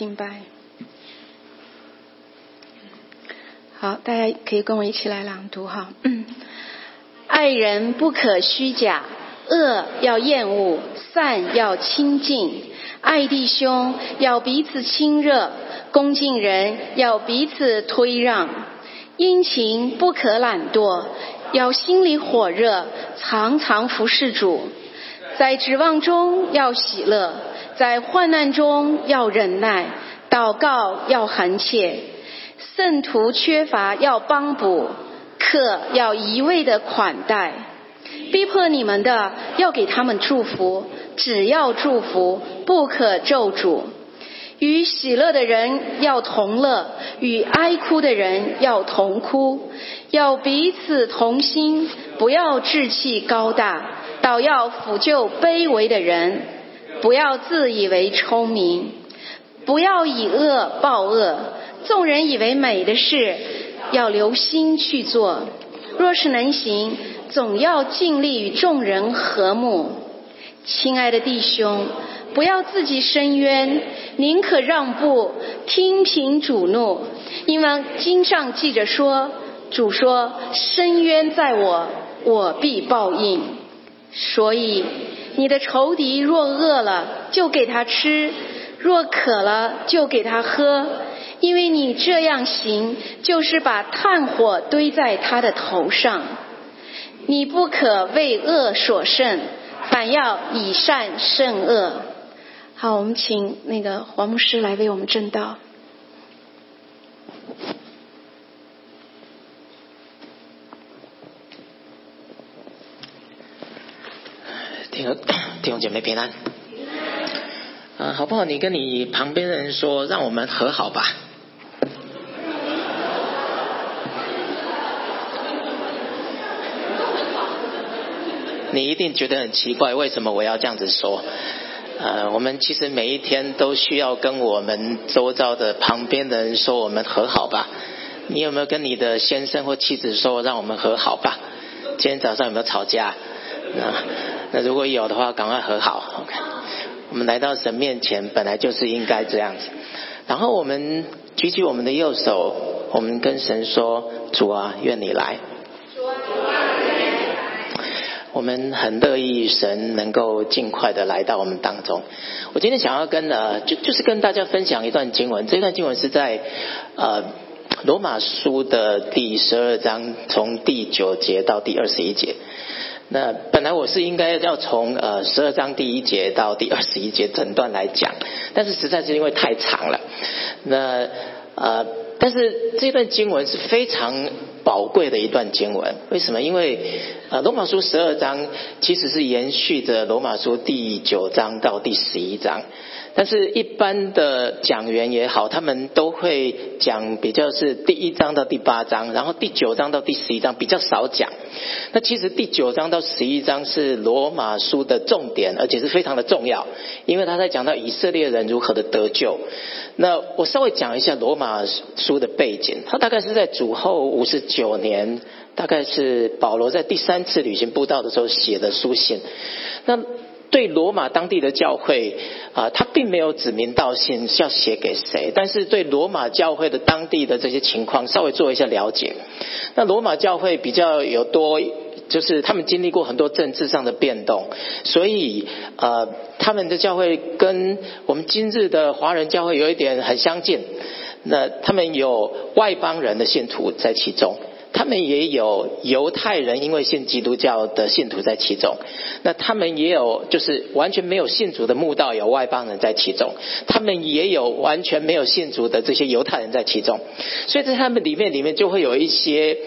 敬拜。好，大家可以跟我一起来朗读哈。爱人不可虚假，恶要厌恶，善要亲近。爱弟兄要彼此亲热，恭敬人要彼此推让。殷勤不可懒惰，要心里火热，常常服侍主。在指望中要喜乐，在患难中要忍耐，祷告要恒切。圣徒缺乏要帮补，客要一味的款待。逼迫你们的要给他们祝福，只要祝福，不可咒诅。与喜乐的人要同乐，与哀哭的人要同哭，要彼此同心，不要志气高大，倒要抚救卑微的人。不要自以为聪明，不要以恶报恶。众人以为美的事，要留心去做。若是能行，总要尽力与众人和睦。亲爱的弟兄。不要自己伸冤，宁可让步，听凭主怒。因为经上记着说，主说：“伸冤在我，我必报应。”所以，你的仇敌若饿了，就给他吃；若渴了，就给他喝。因为你这样行，就是把炭火堆在他的头上。你不可为恶所胜，反要以善胜恶。好，我们请那个黄牧师来为我们正道。弟兄 弟兄姐妹平安。啊，好不好？你跟你旁边的人说，让我们和好吧。你一定觉得很奇怪，为什么我要这样子说？呃，我们其实每一天都需要跟我们周遭的旁边的人说，我们和好吧。你有没有跟你的先生或妻子说，让我们和好吧？今天早上有没有吵架？那那如果有的话，赶快和好。OK，我们来到神面前，本来就是应该这样子。然后我们举起我们的右手，我们跟神说：主啊，愿你来。我们很乐意神能够尽快的来到我们当中。我今天想要跟呃，就就是跟大家分享一段经文。这段经文是在呃罗马书的第十二章，从第九节到第二十一节。那本来我是应该要从呃十二章第一节到第二十一节整段来讲，但是实在是因为太长了。那呃。但是这段经文是非常宝贵的一段经文，为什么？因为呃，罗马书十二章其实是延续着罗马书第九章到第十一章。但是，一般的讲员也好，他们都会讲比较是第一章到第八章，然后第九章到第十一章比较少讲。那其实第九章到十一章是罗马书的重点，而且是非常的重要，因为他在讲到以色列人如何的得救。那我稍微讲一下罗马书的背景，他大概是在主后五十九年，大概是保罗在第三次旅行布道的时候写的书信。那对罗马当地的教会啊，他并没有指名道姓是要写给谁，但是对罗马教会的当地的这些情况稍微做一下了解。那罗马教会比较有多，就是他们经历过很多政治上的变动，所以呃，他们的教会跟我们今日的华人教会有一点很相近。那他们有外邦人的信徒在其中。他们也有犹太人，因为信基督教的信徒在其中。那他们也有就是完全没有信主的墓道，有外邦人在其中。他们也有完全没有信主的这些犹太人在其中。所以在他们里面里面就会有一些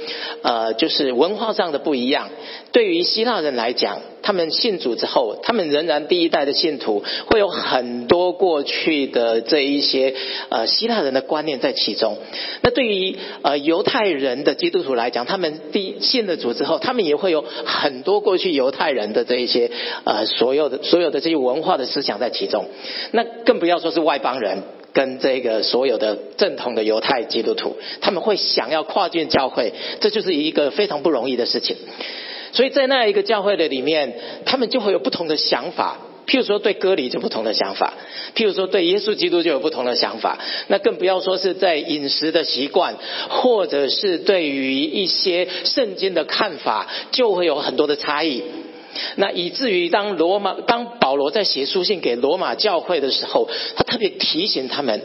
呃，就是文化上的不一样。对于希腊人来讲。他们信主之后，他们仍然第一代的信徒，会有很多过去的这一些呃希腊人的观念在其中。那对于呃犹太人的基督徒来讲，他们第信了主之后，他们也会有很多过去犹太人的这一些呃所有的所有的这些文化的思想在其中。那更不要说是外邦人跟这个所有的正统的犹太基督徒，他们会想要跨进教会，这就是一个非常不容易的事情。所以在那一个教会的里面，他们就会有不同的想法，譬如说对割礼就不同的想法，譬如说对耶稣基督就有不同的想法，那更不要说是在饮食的习惯，或者是对于一些圣经的看法，就会有很多的差异。那以至于当罗马当保罗在写书信给罗马教会的时候，他特别提醒他们。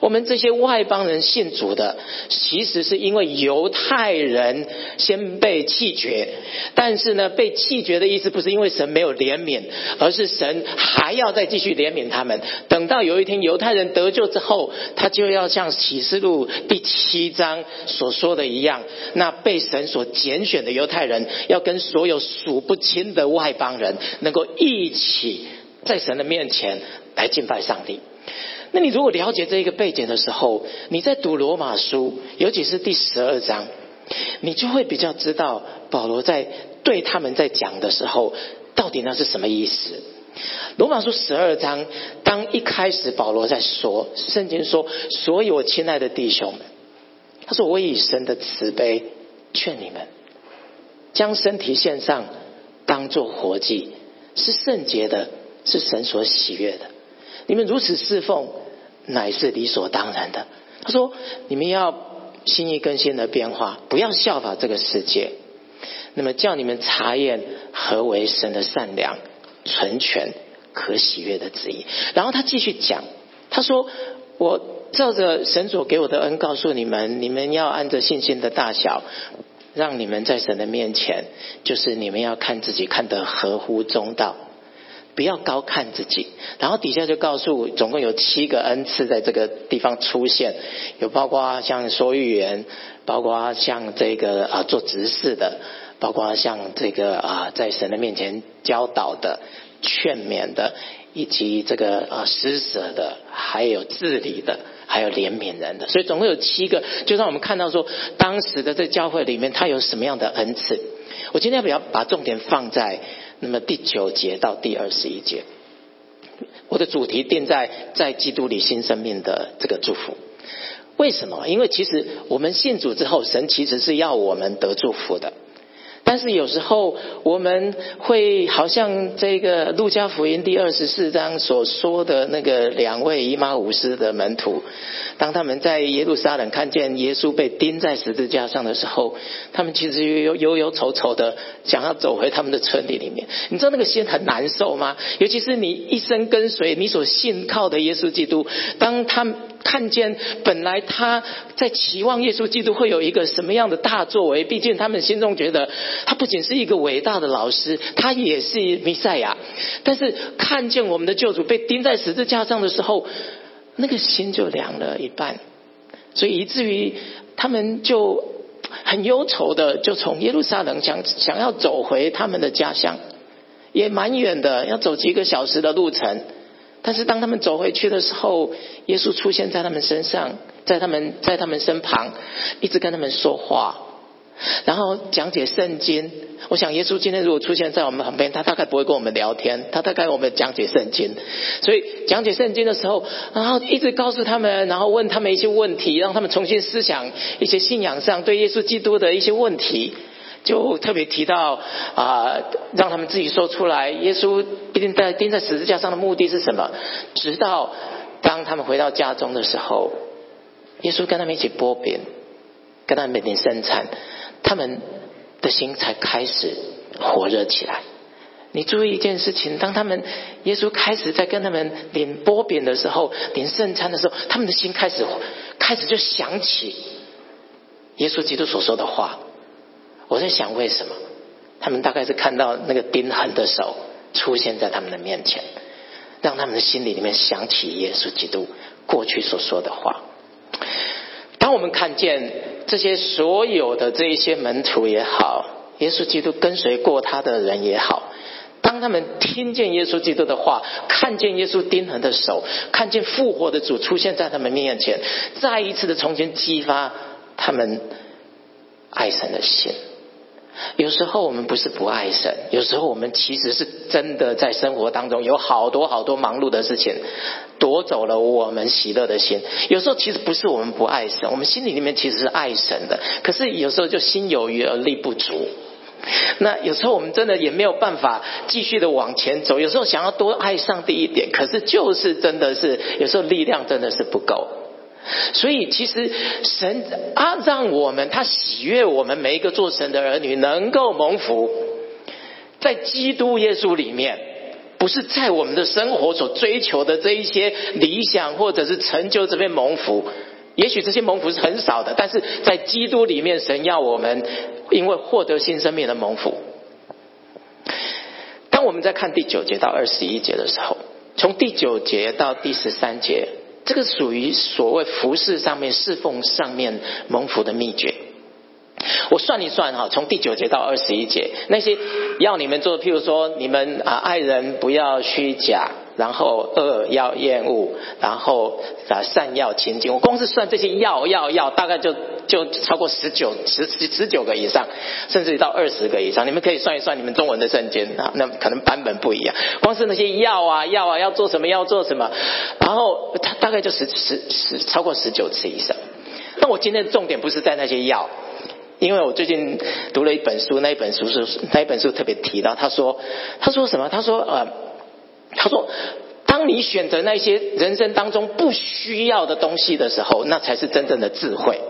我们这些外邦人信主的，其实是因为犹太人先被弃绝，但是呢，被弃绝的意思不是因为神没有怜悯，而是神还要再继续怜悯他们。等到有一天犹太人得救之后，他就要像启示录第七章所说的一样，那被神所拣选的犹太人，要跟所有数不清的外邦人，能够一起在神的面前来敬拜上帝。那你如果了解这一个背景的时候，你在读罗马书，尤其是第十二章，你就会比较知道保罗在对他们在讲的时候，到底那是什么意思。罗马书十二章，当一开始保罗在说，圣经说，所有亲爱的弟兄们，他说我以神的慈悲劝你们，将身体献上，当做活祭，是圣洁的，是神所喜悦的。你们如此侍奉，乃是理所当然的。他说：“你们要心意更新的变化，不要效法这个世界。那么叫你们查验何为神的善良、纯全、可喜悦的旨意。”然后他继续讲，他说：“我照着神所给我的恩，告诉你们，你们要按着信心的大小，让你们在神的面前，就是你们要看自己看得合乎中道。”不要高看自己，然后底下就告诉，总共有七个恩赐在这个地方出现，有包括像说预言，包括像这个啊做执事的，包括像这个啊在神的面前教导的、劝勉的，以及这个啊施舍的，还有治理的，还有怜悯人的，所以总共有七个，就让我们看到说，当时的这教会里面，他有什么样的恩赐。我今天要不要把重点放在？那么第九节到第二十一节，我的主题定在在基督里新生命的这个祝福。为什么？因为其实我们信主之后，神其实是要我们得祝福的。但是有时候我们会好像这个路加福音第二十四章所说的那个两位姨妈五斯的门徒，当他们在耶路撒冷看见耶稣被钉在十字架上的时候，他们其实忧忧忧愁愁的想要走回他们的村里里面。你知道那个心很难受吗？尤其是你一生跟随你所信靠的耶稣基督，当他看见本来他在期望耶稣基督会有一个什么样的大作为，毕竟他们心中觉得。他不仅是一个伟大的老师，他也是弥赛亚。但是看见我们的救主被钉在十字架上的时候，那个心就凉了一半，所以以至于他们就很忧愁的，就从耶路撒冷想想要走回他们的家乡，也蛮远的，要走几个小时的路程。但是当他们走回去的时候，耶稣出现在他们身上，在他们在他们身旁，一直跟他们说话。然后讲解圣经，我想耶稣今天如果出现在我们旁边，他大概不会跟我们聊天，他大概我们讲解圣经。所以讲解圣经的时候，然后一直告诉他们，然后问他们一些问题，让他们重新思想一些信仰上对耶稣基督的一些问题，就特别提到啊，让他们自己说出来。耶稣一定在钉在十字架上的目的是什么？直到当他们回到家中的时候，耶稣跟他们一起剥饼，跟他们每天生产。他们的心才开始火热起来。你注意一件事情：当他们耶稣开始在跟他们领波饼的时候，领圣餐的时候，他们的心开始开始就想起耶稣基督所说的话。我在想，为什么他们大概是看到那个钉痕的手出现在他们的面前，让他们的心里里面想起耶稣基督过去所说的话。当我们看见这些所有的这一些门徒也好，耶稣基督跟随过他的人也好，当他们听见耶稣基督的话，看见耶稣钉痕的手，看见复活的主出现在他们面前，再一次的重新激发他们爱神的心。有时候我们不是不爱神，有时候我们其实是真的在生活当中有好多好多忙碌的事情，夺走了我们喜乐的心。有时候其实不是我们不爱神，我们心里里面其实是爱神的，可是有时候就心有余而力不足。那有时候我们真的也没有办法继续的往前走，有时候想要多爱上帝一点，可是就是真的是有时候力量真的是不够。所以其实神啊，让我们他喜悦我们每一个做神的儿女能够蒙福，在基督耶稣里面，不是在我们的生活所追求的这一些理想或者是成就这边蒙福。也许这些蒙福是很少的，但是在基督里面，神要我们因为获得新生命的蒙福。当我们在看第九节到二十一节的时候，从第九节到第十三节，这个属于所谓服饰上面、侍奉上面蒙福的秘诀。我算一算哈，从第九节到二十一节，那些要你们做，譬如说，你们啊爱人不要虚假。然后恶要厌恶，然后啊善要亲近。我光是算这些要要要，大概就就超过十九十十十九个以上，甚至到二十个以上。你们可以算一算你们中文的圣经啊，那可能版本不一样。光是那些要啊要啊要做什么要做什么，然后它大概就十十十超过十九次以上。那我今天的重点不是在那些要，因为我最近读了一本书，那一本书是那一本书特别提到，他说他说什么？他说呃。他说：“当你选择那些人生当中不需要的东西的时候，那才是真正的智慧。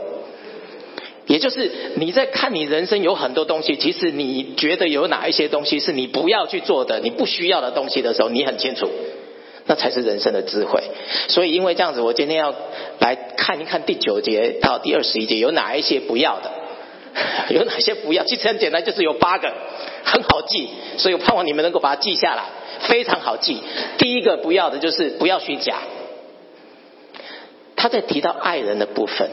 也就是你在看你人生有很多东西，其实你觉得有哪一些东西是你不要去做的、你不需要的东西的时候，你很清楚，那才是人生的智慧。所以，因为这样子，我今天要来看一看第九节到第二十一节有哪一些不要的，有哪些不要。其实很简单，就是有八个，很好记。所以我盼望你们能够把它记下来。”非常好记，第一个不要的就是不要虚假。他在提到爱人的部分，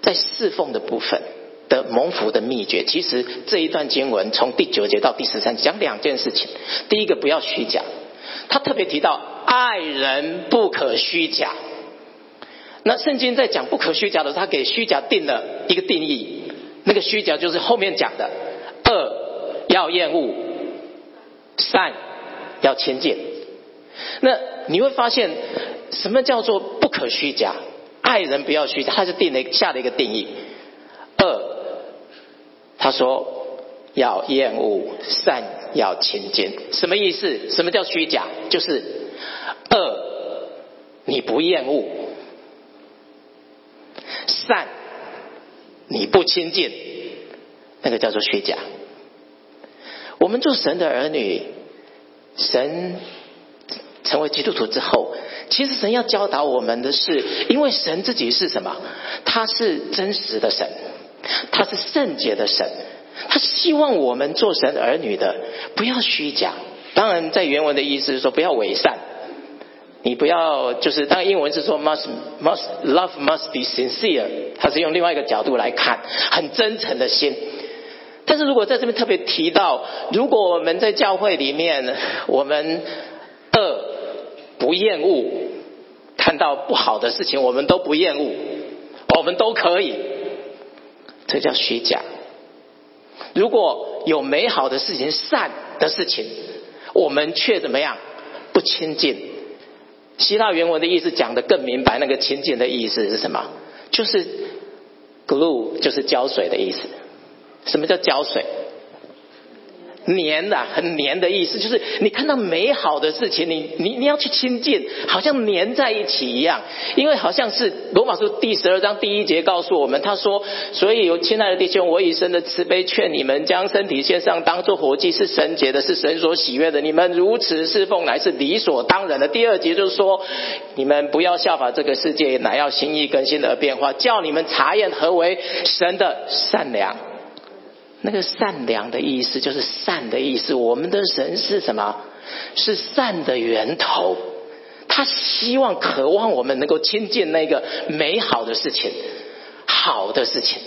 在侍奉的部分的蒙福的秘诀，其实这一段经文从第九节到第十三讲两件事情。第一个不要虚假，他特别提到爱人不可虚假。那圣经在讲不可虚假的时候，他给虚假定了一个定义，那个虚假就是后面讲的恶要厌恶，善。要亲近，那你会发现什么叫做不可虚假？爱人不要虚假，他就定了下了一个定义。二，他说要厌恶，善要亲近，什么意思？什么叫虚假？就是二你不厌恶，善你不亲近，那个叫做虚假。我们做神的儿女。神成为基督徒之后，其实神要教导我们的是，因为神自己是什么？他是真实的神，他是圣洁的神，他希望我们做神儿女的不要虚假。当然，在原文的意思是说不要伪善，你不要就是，当然英文是说 must must love must be sincere，他是用另外一个角度来看，很真诚的心。但是如果在这边特别提到，如果我们在教会里面，我们恶不厌恶，看到不好的事情，我们都不厌恶，我们都可以，这叫虚假。如果有美好的事情、善的事情，我们却怎么样不亲近？希腊原文的意思讲的更明白，那个亲近的意思是什么？就是 glue，就是胶水的意思。什么叫胶水？黏的，很黏的意思，就是你看到美好的事情，你你你要去亲近，好像黏在一起一样。因为好像是罗马书第十二章第一节告诉我们，他说：“所以有亲爱的弟兄，我以神的慈悲劝你们，将身体献上，当做活祭，是神洁的，是神所喜悦的。你们如此侍奉，乃是理所当然的。”第二节就是说，你们不要效法这个世界，乃要心意更新的变化，叫你们查验何为神的善良。那个善良的意思就是善的意思。我们的神是什么？是善的源头。他希望、渴望我们能够亲近那个美好的事情、好的事情。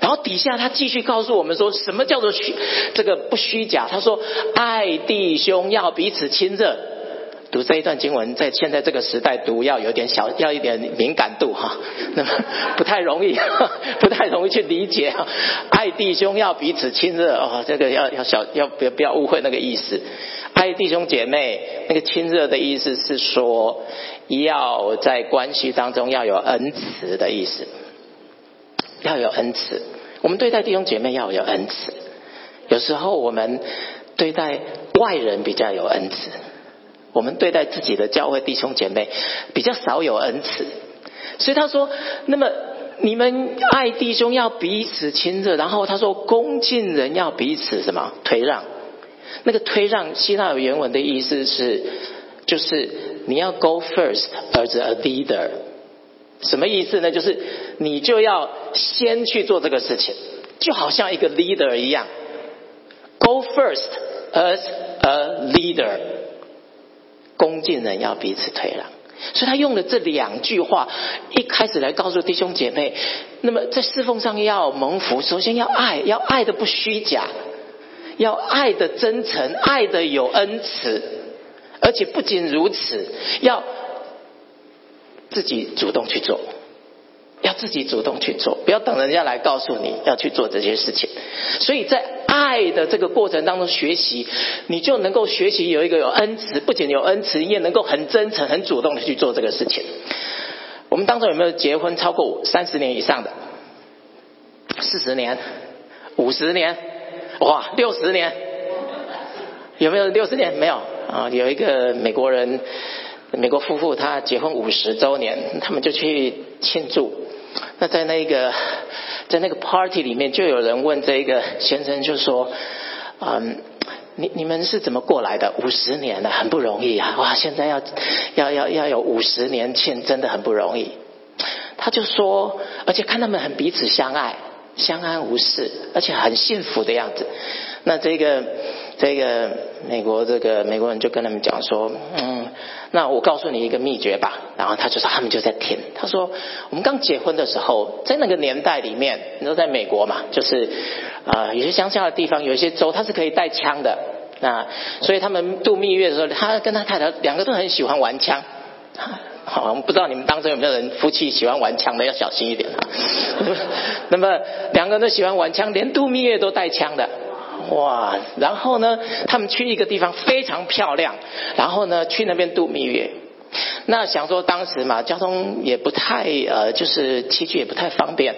然后底下他继续告诉我们说什么叫做虚这个不虚假？他说：“爱弟兄要彼此亲热。”读这一段经文，在现在这个时代读要有点小，要一点敏感度哈，那么不太容易，不太容易去理解。爱弟兄要彼此亲热哦，这个要要小，要不要不要误会那个意思？爱弟兄姐妹，那个亲热的意思是说，要在关系当中要有恩慈的意思，要有恩慈。我们对待弟兄姐妹要有恩慈，有时候我们对待外人比较有恩慈，我们对待自己的教会弟兄姐妹比较少有恩慈。所以他说，那么你们爱弟兄要彼此亲热，然后他说恭敬人要彼此什么推让？那个推让，希腊原文的意思是，就是你要 go first as a leader，什么意思呢？就是你就要先去做这个事情，就好像一个 leader 一样，go first as a leader，恭敬人要彼此退让。所以他用了这两句话，一开始来告诉弟兄姐妹，那么在侍奉上要蒙福，首先要爱，要爱的不虚假，要爱的真诚，爱的有恩慈，而且不仅如此，要自己主动去做。要自己主动去做，不要等人家来告诉你要去做这些事情。所以在爱的这个过程当中学习，你就能够学习有一个有恩慈，不仅有恩慈，也能够很真诚、很主动的去做这个事情。我们当中有没有结婚超过三十年以上的？四十年、五十年，哇，六十年，有没有六十年？没有啊，有一个美国人，美国夫妇，他结婚五十周年，他们就去庆祝。那在那个在那个 party 里面，就有人问这个先生，就说：“嗯，你你们是怎么过来的？五十年了，很不容易啊！哇，现在要要要要有五十年庆，真的很不容易。”他就说，而且看他们很彼此相爱，相安无事，而且很幸福的样子。那这个这个美国这个美国人就跟他们讲说：“嗯。”那我告诉你一个秘诀吧，然后他就说他们就在听。他说我们刚结婚的时候，在那个年代里面，你说在美国嘛，就是啊有些乡下的地方，有一些州它是可以带枪的。那所以他们度蜜月的时候，他跟他太太两个都很喜欢玩枪。好，我们不知道你们当中有没有人夫妻喜欢玩枪的，要小心一点。那么两个人都喜欢玩枪，连度蜜月都带枪的。哇，然后呢，他们去一个地方非常漂亮，然后呢，去那边度蜜月。那想说当时嘛，交通也不太呃，就是器具也不太方便。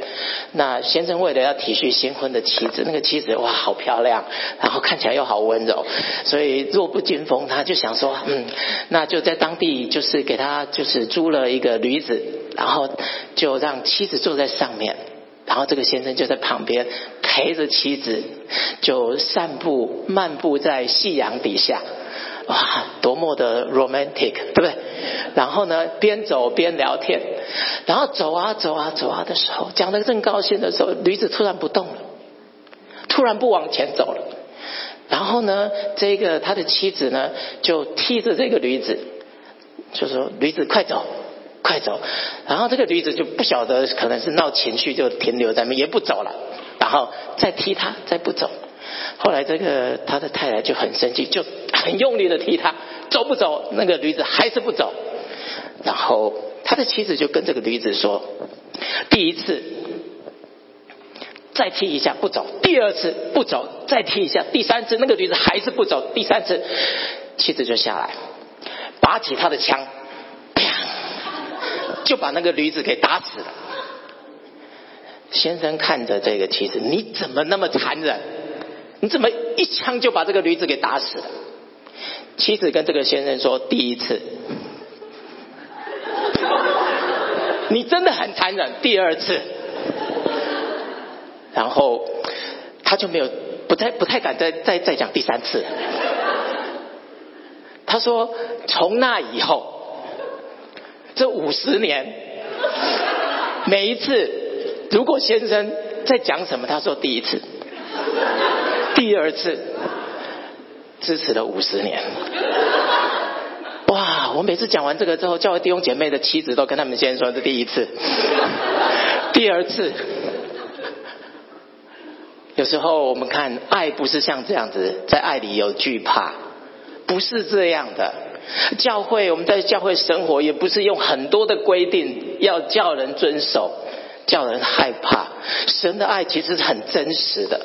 那先生为了要体恤新婚的妻子，那个妻子哇好漂亮，然后看起来又好温柔，所以弱不禁风，他就想说，嗯，那就在当地就是给他就是租了一个驴子，然后就让妻子坐在上面。然后这个先生就在旁边陪着妻子，就散步漫步在夕阳底下，哇，多么的 romantic，对不对？然后呢，边走边聊天，然后走啊走啊走啊的时候，讲的正高兴的时候，驴子突然不动了，突然不往前走了。然后呢，这个他的妻子呢，就踢着这个驴子，就说：“驴子快走。”快走！然后这个驴子就不晓得，可能是闹情绪，就停留在那，也不走了。然后再踢他，再不走。后来这个他的太太就很生气，就很用力的踢他，走不走？那个驴子还是不走。然后他的妻子就跟这个驴子说：“第一次再踢一下不走，第二次不走再踢一下，第三次那个驴子还是不走，第三次妻子就下来，拔起他的枪。”就把那个驴子给打死了。先生看着这个妻子，你怎么那么残忍？你怎么一枪就把这个驴子给打死了？妻子跟这个先生说：“第一次，你真的很残忍。第二次，然后他就没有不太不太敢再再再讲第三次。他说：从那以后。”这五十年，每一次，如果先生在讲什么，他说第一次，第二次，支持了五十年。哇！我每次讲完这个之后，教会弟兄姐妹的妻子都跟他们先生说这第一次，第二次。有时候我们看爱不是像这样子，在爱里有惧怕，不是这样的。教会，我们在教会生活，也不是用很多的规定要叫人遵守，叫人害怕。神的爱其实是很真实的。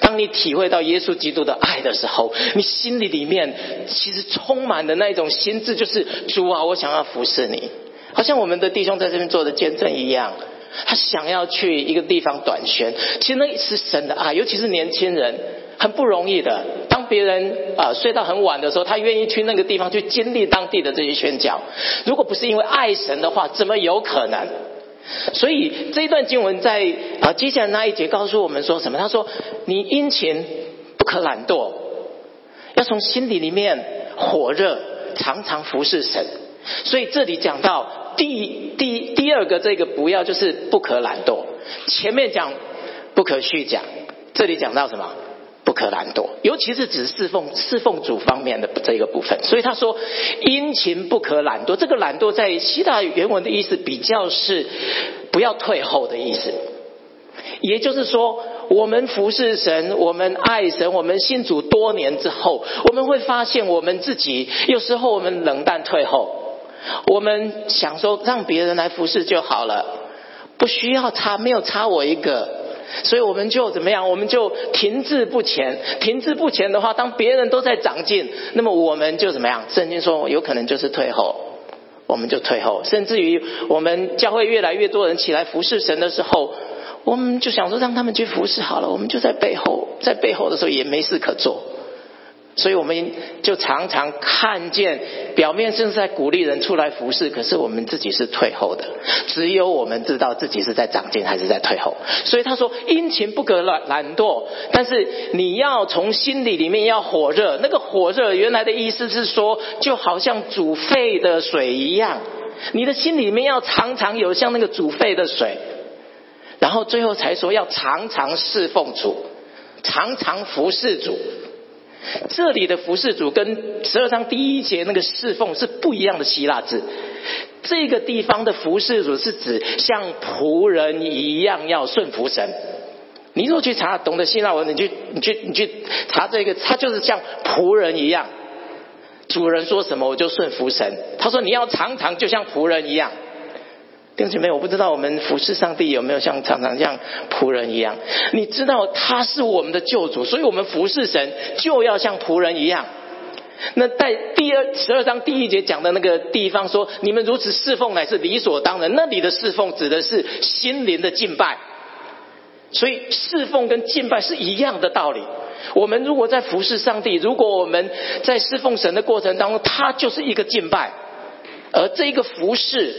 当你体会到耶稣基督的爱的时候，你心里里面其实充满的那种心智，就是主啊，我想要服侍你。好像我们的弟兄在这边做的见证一样，他想要去一个地方短宣，其实那是神的爱，尤其是年轻人。很不容易的。别人啊睡到很晚的时候，他愿意去那个地方去经历当地的这些宣教。如果不是因为爱神的话，怎么有可能？所以这一段经文在啊接下来那一节告诉我们说什么？他说：“你殷勤不可懒惰，要从心底里面火热，常常服侍神。”所以这里讲到第第第二个这个不要就是不可懒惰。前面讲不可虚假，这里讲到什么？不可懒惰，尤其是指侍奉侍奉主方面的这个部分。所以他说殷勤不可懒惰。这个懒惰在希腊原文的意思比较是不要退后的意思。也就是说，我们服侍神，我们爱神，我们信主多年之后，我们会发现我们自己有时候我们冷淡退后。我们想说让别人来服侍就好了，不需要差，没有差我一个，所以我们就怎么样？我们就停滞不前。停滞不前的话，当别人都在长进，那么我们就怎么样？圣经说有可能就是退后，我们就退后。甚至于我们教会越来越多人起来服侍神的时候，我们就想说让他们去服侍好了，我们就在背后，在背后的时候也没事可做。所以我们就常常看见表面正在鼓励人出来服侍，可是我们自己是退后的。只有我们知道自己是在长进还是在退后。所以他说：“殷勤不可懒懒惰，但是你要从心里里面要火热。那个火热原来的意思是说，就好像煮沸的水一样，你的心里面要常常有像那个煮沸的水。然后最后才说要常常侍奉主，常常服侍主。”这里的服侍主跟十二章第一节那个侍奉是不一样的希腊字。这个地方的服侍主是指像仆人一样要顺服神。你如果去查懂得希腊文，你去你去你去查这个，他就是像仆人一样，主人说什么我就顺服神。他说你要常常就像仆人一样。弟兄姐妹，我不知道我们服侍上帝有没有像常常像仆人一样？你知道他是我们的救主，所以我们服侍神就要像仆人一样。那在第二十二章第一节讲的那个地方说，你们如此侍奉乃是理所当然。那里的侍奉指的是心灵的敬拜，所以侍奉跟敬拜是一样的道理。我们如果在服侍上帝，如果我们在侍奉神的过程当中，他就是一个敬拜，而这一个服侍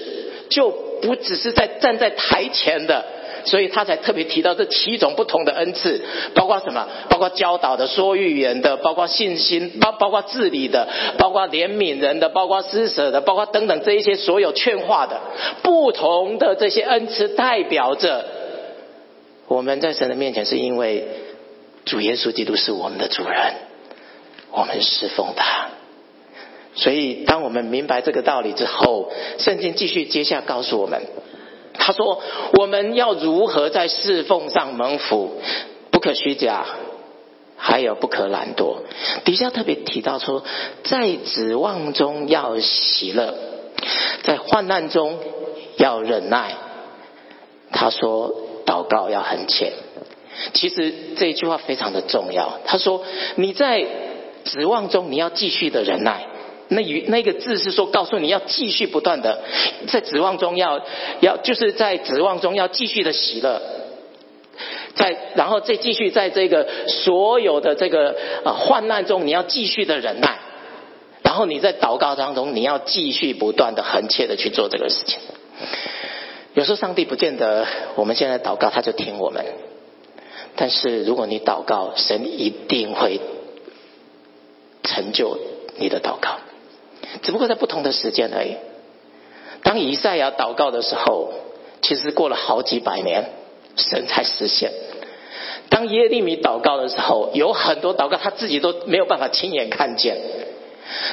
就。不只是在站在台前的，所以他才特别提到这七种不同的恩赐，包括什么？包括教导的、说预言的，包括信心，包包括治理的，包括怜悯人的，包括施舍的，包括等等这一些所有劝化的不同的这些恩赐，代表着我们在神的面前，是因为主耶稣基督是我们的主人，我们侍奉他。所以，当我们明白这个道理之后，圣经继续接下告诉我们，他说：“我们要如何在侍奉上蒙福？不可虚假，还有不可懒惰。”底下特别提到说，在指望中要喜乐，在患难中要忍耐。他说：“祷告要很浅。”其实这一句话非常的重要。他说：“你在指望中，你要继续的忍耐。”那语那个字是说，告诉你要继续不断的在指望中要要就是在指望中要继续的喜乐，在然后再继续在这个所有的这个啊患难中，你要继续的忍耐，然后你在祷告当中，你要继续不断的横切的去做这个事情。有时候上帝不见得我们现在祷告他就听我们，但是如果你祷告，神一定会成就你的祷告。只不过在不同的时间而已。当以赛亚祷告的时候，其实过了好几百年，神才实现。当耶利米祷告的时候，有很多祷告他自己都没有办法亲眼看见。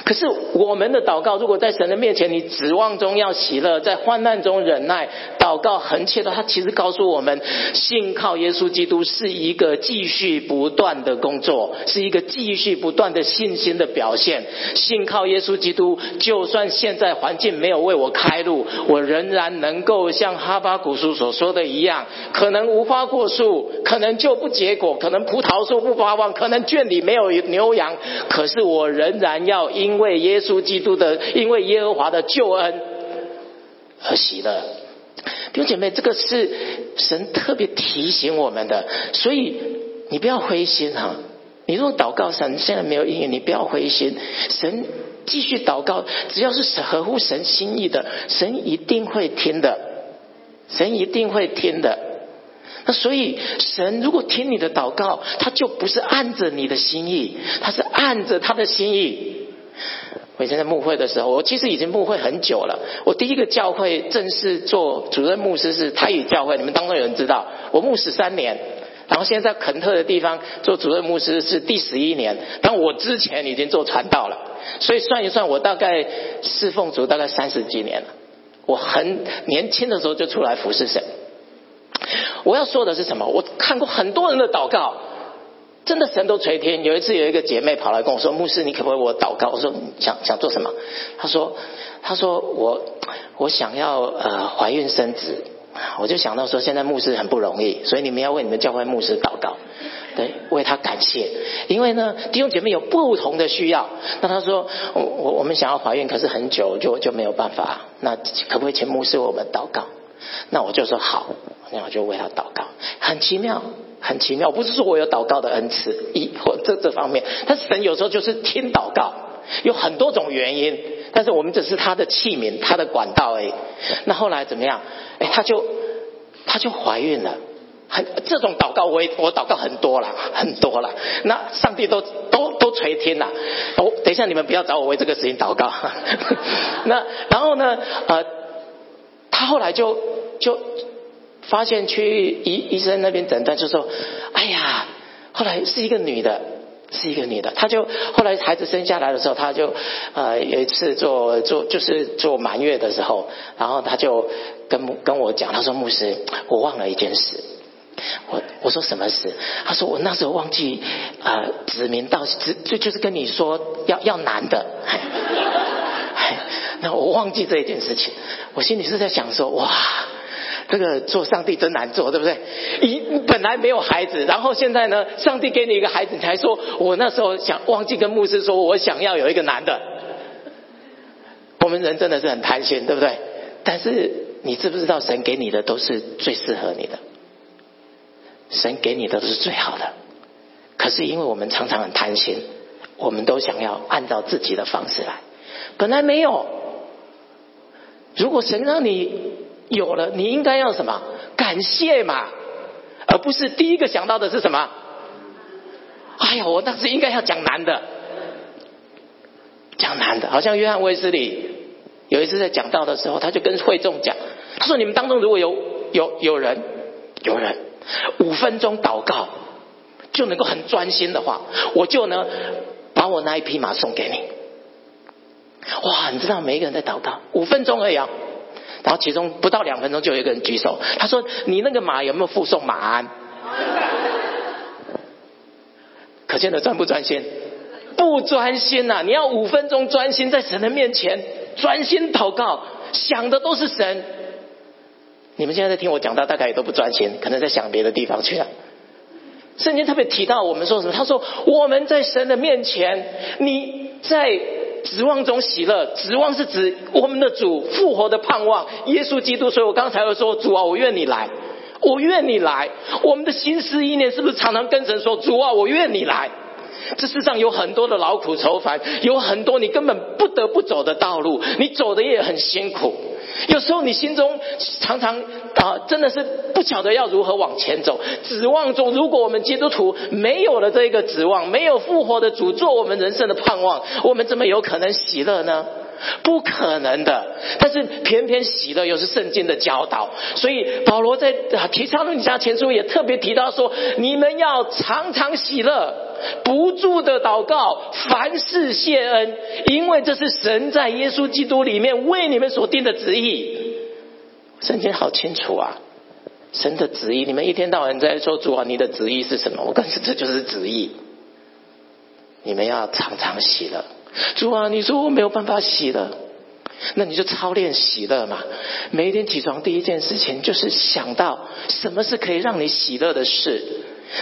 可是我们的祷告，如果在神的面前，你指望中要喜乐，在患难中忍耐，祷告恒切的，他其实告诉我们，信靠耶稣基督是一个继续不断的工作，是一个继续不断的信心的表现。信靠耶稣基督，就算现在环境没有为我开路，我仍然能够像哈巴古书所说的一样，可能无花果树，可能就不结果，可能葡萄树不发旺，可能圈里没有牛羊，可是我仍然要。因为耶稣基督的，因为耶和华的救恩而喜乐，弟兄姐妹，这个是神特别提醒我们的，所以你不要灰心哈。你如果祷告神现在没有应允，你不要灰心，神继续祷告，只要是合乎神心意的，神一定会听的，神一定会听的。那所以神如果听你的祷告，他就不是按着你的心意，他是按着他的心意。我以前在牧会的时候，我其实已经牧会很久了。我第一个教会正式做主任牧师是泰语教会，你们当中有人知道？我牧十三年。然后现在在肯特的地方做主任牧师是第十一年，但我之前已经做传道了，所以算一算，我大概侍奉主大概三十几年了。我很年轻的时候就出来服侍神。我要说的是什么？我看过很多人的祷告，真的神都垂听。有一次有一个姐妹跑来跟我说：“牧师，你可不可以我祷告？”我说：“想想做什么？”她说：“她说我我想要呃怀孕生子。”我就想到说，现在牧师很不容易，所以你们要为你们教会牧师祷告，对，为他感谢。因为呢，弟兄姐妹有不同的需要。那他说，我我我们想要怀孕，可是很久就就没有办法。那可不可以请牧师为我们祷告？那我就说好，那我就为他祷告。很奇妙，很奇妙。不是说我有祷告的恩赐，一或这这方面，但是神有时候就是听祷告，有很多种原因。但是我们只是他的器皿，他的管道而已。那后来怎么样？哎，他就他就怀孕了。很这种祷告，我也我祷告很多了，很多了。那上帝都都都垂听了。哦，等一下你们不要找我为这个事情祷告。那然后呢？呃，他后来就就发现去医医生那边诊断，就说：哎呀，后来是一个女的。是一个女的，她就后来孩子生下来的时候，她就呃有一次做做就是做满月的时候，然后她就跟跟我讲，她说牧师，我忘了一件事。我我说什么事？她说我那时候忘记呃指名道指就就是跟你说要要男的，那我忘记这一件事情，我心里是在想说哇。这个做上帝真难做，对不对？一本来没有孩子，然后现在呢，上帝给你一个孩子，你还说我那时候想忘记跟牧师说，我想要有一个男的。我们人真的是很贪心，对不对？但是你知不知道，神给你的都是最适合你的，神给你的都是最好的。可是因为我们常常很贪心，我们都想要按照自己的方式来。本来没有，如果神让你。有了，你应该要什么？感谢嘛，而不是第一个想到的是什么？哎呀，我当时应该要讲男的，讲男的，好像约翰威斯理有一次在讲道的时候，他就跟会众讲，他说：“你们当中如果有有有人有人五分钟祷告就能够很专心的话，我就呢把我那一匹马送给你。”哇，你知道每一个人在祷告五分钟而已啊。然后其中不到两分钟就有一个人举手，他说：“你那个马有没有附送马鞍？”可见的专不专心？不专心呐！你要五分钟专心在神的面前专心祷告，想的都是神。你们现在在听我讲到，大概也都不专心，可能在想别的地方去了。圣经特别提到我们说什么？他说：“我们在神的面前，你在。”指望中喜乐，指望是指我们的主复活的盼望，耶稣基督。所以我刚才又说，主啊，我愿你来，我愿你来。我们的心思意念是不是常常跟神说，主啊，我愿你来？这世上有很多的劳苦愁烦，有很多你根本不得不走的道路，你走的也很辛苦。有时候你心中常常啊，真的是不晓得要如何往前走。指望中，如果我们基督徒没有了这个指望，没有复活的主做我们人生的盼望，我们怎么有可能喜乐呢？不可能的。但是偏偏喜乐又是圣经的教导，所以保罗在提倡论家前书也特别提到说：你们要常常喜乐，不住的祷告，凡事谢恩，因为这是神在耶稣基督里面为你们所定的旨意。圣经好清楚啊，神的旨意，你们一天到晚在说主啊，你的旨意是什么？我告诉这就是旨意。你们要常常喜乐。主啊，你说我没有办法喜乐，那你就操练喜乐嘛。每一天起床第一件事情就是想到什么是可以让你喜乐的事。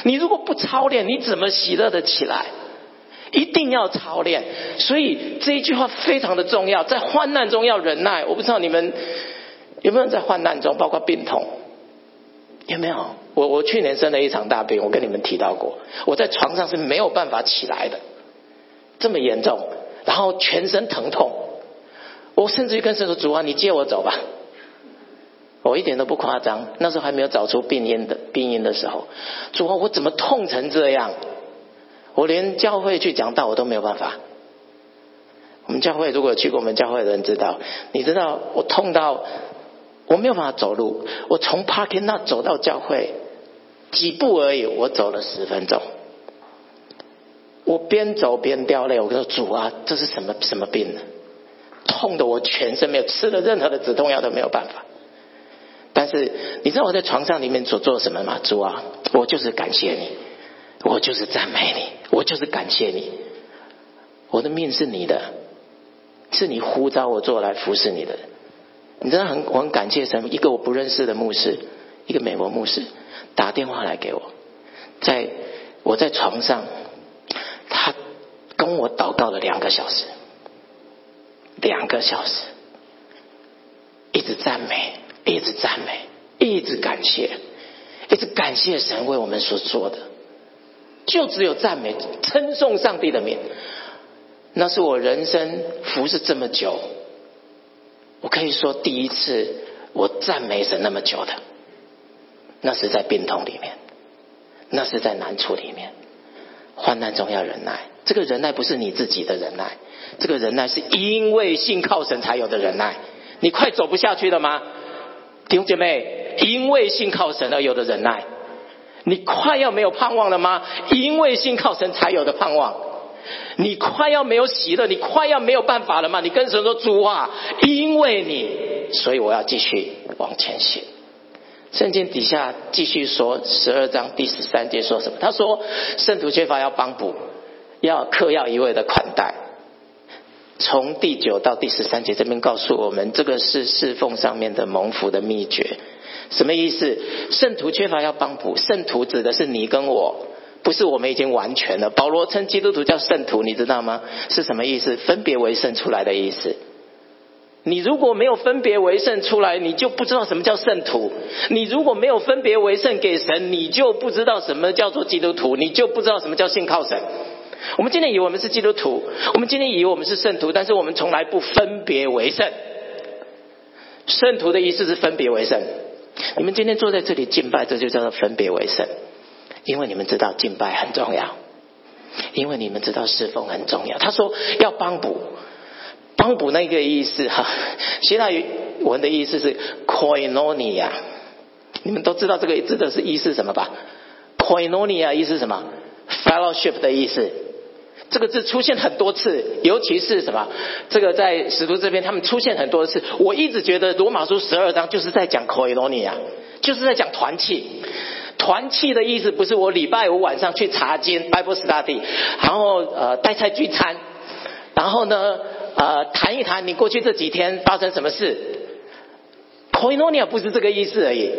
你如果不操练，你怎么喜乐的起来？一定要操练。所以这一句话非常的重要，在患难中要忍耐。我不知道你们有没有在患难中，包括病痛，有没有？我我去年生了一场大病，我跟你们提到过，我在床上是没有办法起来的，这么严重，然后全身疼痛，我甚至于跟神说：“主啊，你接我走吧。”我一点都不夸张，那时候还没有找出病因的病因的时候，主啊，我怎么痛成这样？我连教会去讲道我都没有办法。我们教会如果去过我们教会的人知道，你知道我痛到我没有办法走路，我从 parking 那走到教会几步而已，我走了十分钟。我边走边掉泪，我跟说主啊，这是什么什么病呢？痛的我全身没有吃了任何的止痛药都没有办法。但是你知道我在床上里面所做什么吗？主啊，我就是感谢你，我就是赞美你，我就是感谢你。我的命是你的，是你呼召我做来服侍你的。你知道很我很感谢神，一个我不认识的牧师，一个美国牧师打电话来给我，在我在床上，他跟我祷告了两个小时，两个小时，一直赞美。一直赞美，一直感谢，一直感谢神为我们所做的，就只有赞美、称颂上帝的名。那是我人生服侍这么久，我可以说第一次我赞美神那么久的，那是在病痛里面，那是在难处里面，患难中要忍耐。这个忍耐不是你自己的忍耐，这个忍耐是因为信靠神才有的忍耐。你快走不下去了吗？弟兄姐妹，因为信靠神而有的忍耐，你快要没有盼望了吗？因为信靠神才有的盼望，你快要没有喜乐，你快要没有办法了吗？你跟神说主啊，因为你，所以我要继续往前行。圣经底下继续说十二章第十三节说什么？他说圣徒缺乏要帮补，要客要一味的款待。从第九到第十三节这边告诉我们，这个是侍奉上面的蒙福的秘诀。什么意思？圣徒缺乏要帮补，圣徒指的是你跟我，不是我们已经完全了。保罗称基督徒叫圣徒，你知道吗？是什么意思？分别为圣出来的意思。你如果没有分别为圣出来，你就不知道什么叫圣徒。你如果没有分别为圣给神，你就不知道什么叫做基督徒，你就不知道什么叫信靠神。我们今天以为我们是基督徒，我们今天以为我们是圣徒，但是我们从来不分别为圣。圣徒的意思是分别为圣。你们今天坐在这里敬拜，这就叫做分别为圣，因为你们知道敬拜很重要，因为你们知道侍奉很重要。他说要帮补，帮补那个意思哈，希腊语文的意思是 koinonia，你们都知道这个字的是意思什么吧？koinonia 意思什么？fellowship 的意思。这个字出现很多次，尤其是什么？这个在使徒这边，他们出现很多次。我一直觉得罗马书十二章就是在讲 koinonia，就是在讲团契。团契的意思不是我礼拜五晚上去查经 Bible study，然后呃带菜聚餐，然后呢呃谈一谈你过去这几天发生什么事。koinonia 不是这个意思而已。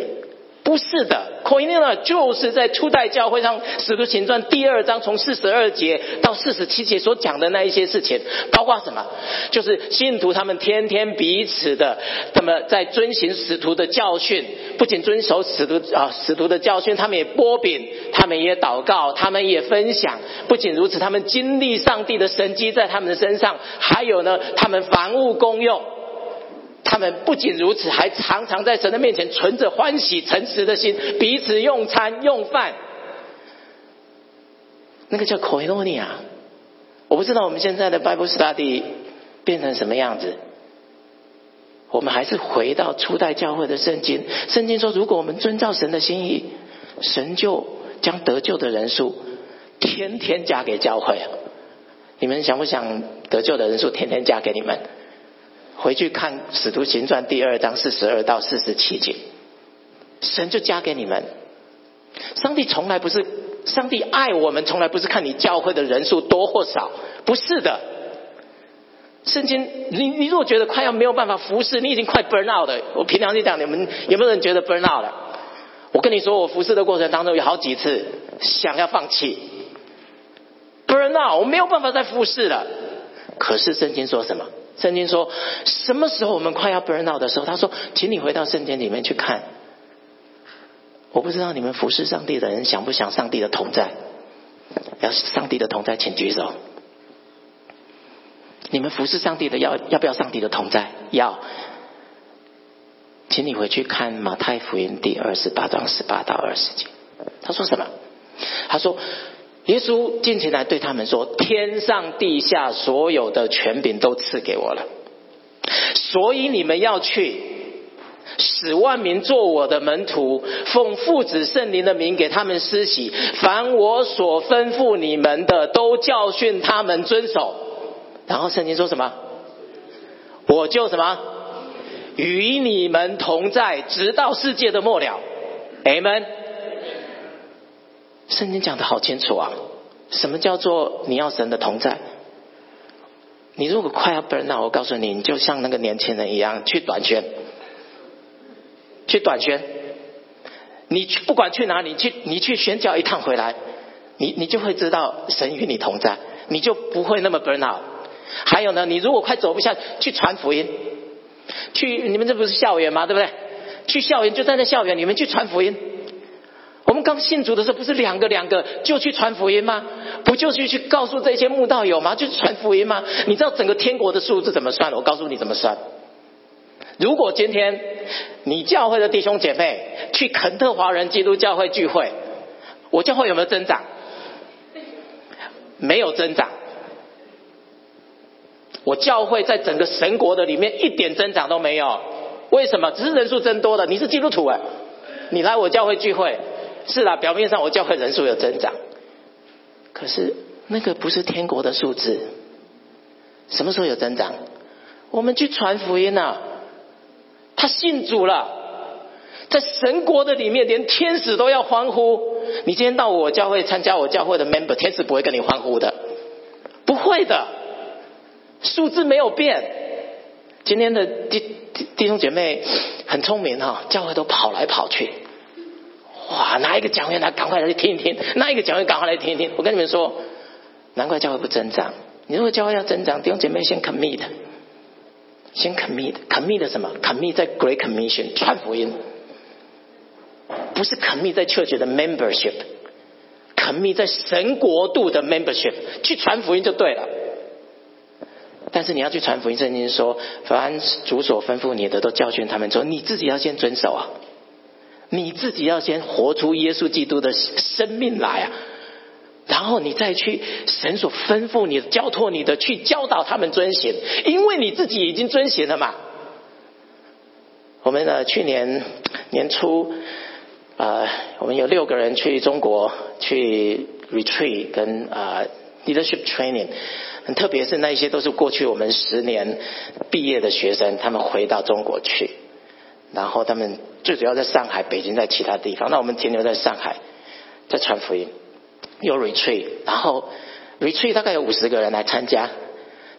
不是的 c o i n a 就是在初代教会上《使徒行传》第二章从四十二节到四十七节所讲的那一些事情，包括什么？就是信徒他们天天彼此的，那么在遵循使徒的教训，不仅遵守使徒啊使徒的教训，他们也波饼，他们也祷告，他们也分享。不仅如此，他们经历上帝的神迹在他们的身上，还有呢，他们凡物公用。他们不仅如此，还常常在神的面前存着欢喜诚实的心，彼此用餐用饭。那个叫 koinonia。我不知道我们现在的 Bible study 变成什么样子。我们还是回到初代教会的圣经。圣经说，如果我们遵照神的心意，神就将得救的人数天天加给教会。你们想不想得救的人数天天加给你们？回去看《使徒行传》第二章四十二到四十七节，神就加给你们。上帝从来不是，上帝爱我们，从来不是看你教会的人数多或少，不是的。圣经，你你如果觉得快要没有办法服侍，你已经快 burn out 了。我平常就讲，你们有没有人觉得 burn out 了？我跟你说，我服侍的过程当中有好几次想要放弃，burn out，我没有办法再服侍了。可是圣经说什么？圣经说，什么时候我们快要 burn out 的时候，他说，请你回到圣经里面去看。我不知道你们服侍上帝的人想不想上帝的同在？要上帝的同在，请举手。你们服侍上帝的要要不要上帝的同在？要。请你回去看马太福音第二十八章十八到二十节。他说什么？他说，耶稣进前来对他们说：“天上地下所有的权柄都赐给我了，所以你们要去，使万民做我的门徒，奉父子圣灵的名给他们施洗，凡我所吩咐你们的，都教训他们遵守。”然后圣经说什么？我就什么与你们同在，直到世界的末了。Amen。圣经讲的好清楚啊！什么叫做你要神的同在？你如果快要 burn out，我告诉你，你就像那个年轻人一样去短宣，去短宣。你去不管去哪里，去你去宣教一趟回来，你你就会知道神与你同在，你就不会那么 burn out。还有呢，你如果快走不下去，传福音，去你们这不是校园吗？对不对？去校园就在那校园，你们去传福音。我们刚信主的时候，不是两个两个就去传福音吗？不就是去告诉这些慕道友吗？就是传福音吗？你知道整个天国的数字怎么算？我告诉你怎么算。如果今天你教会的弟兄姐妹去肯特华人基督教会聚会，我教会有没有增长？没有增长。我教会在整个神国的里面一点增长都没有。为什么？只是人数增多了。你是基督徒哎，你来我教会聚会。是啦，表面上我教会人数有增长，可是那个不是天国的数字。什么时候有增长？我们去传福音呐，他信主了，在神国的里面，连天使都要欢呼。你今天到我教会参加我教会的 member，天使不会跟你欢呼的，不会的，数字没有变。今天的弟弟兄姐妹很聪明哈，教会都跑来跑去。哇！哪一个讲员来，赶快来听一听；哪一个讲员赶快来听一听。我跟你们说，难怪教会不增长。你如果教会要增长，弟兄姐妹先 commit，先 commit，commit 什么？commit 在 Great Commission 传福音，不是 commit 在 church 的 membership，commit 在神国度的 membership 去传福音就对了。但是你要去传福音，圣经说，凡主所吩咐你的，都教训他们说，你自己要先遵守啊。你自己要先活出耶稣基督的生命来啊，然后你再去神所吩咐你的、交托你的去教导他们遵行，因为你自己已经遵行了嘛。我们呢，去年年初啊，我们有六个人去中国去 retreat 跟啊 leadership training，特别是那些都是过去我们十年毕业的学生，他们回到中国去。然后他们最主要在上海、北京，在其他地方。那我们停留在上海，在传福音，有 retreat，然后 retreat 大概有五十个人来参加，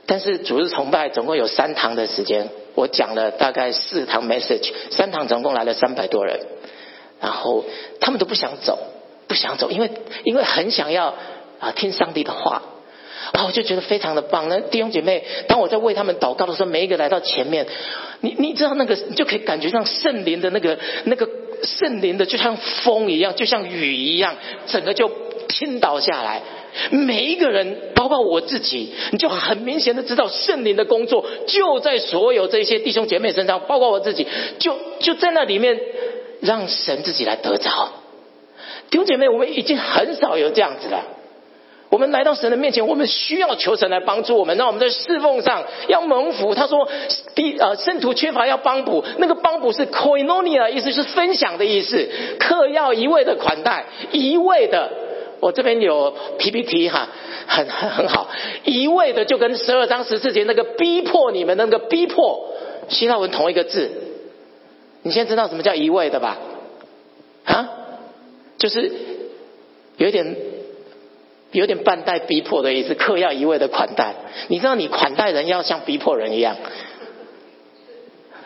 但是主日崇拜总共有三堂的时间，我讲了大概四堂 message，三堂总共来了三百多人，然后他们都不想走，不想走，因为因为很想要啊听上帝的话。啊，我就觉得非常的棒。那弟兄姐妹，当我在为他们祷告的时候，每一个来到前面，你你知道那个，你就可以感觉像圣灵的那个那个圣灵的，就像风一样，就像雨一样，整个就倾倒下来。每一个人，包括我自己，你就很明显的知道圣灵的工作就在所有这些弟兄姐妹身上，包括我自己，就就在那里面让神自己来得着。弟兄姐妹，我们已经很少有这样子了。我们来到神的面前，我们需要求神来帮助我们，让我们在侍奉上要蒙福。他说：“第呃，圣徒缺乏要帮补，那个帮补是 koinonia，意思是分享的意思。客要一味的款待，一味的。我这边有 PPT 哈，很很很好，一味的就跟十二章十四节那个逼迫你们那个逼迫希腊文同一个字。你现在知道什么叫一味的吧？啊，就是有点。”有点半带逼迫的意思，客要一味的款待。你知道，你款待人要像逼迫人一样，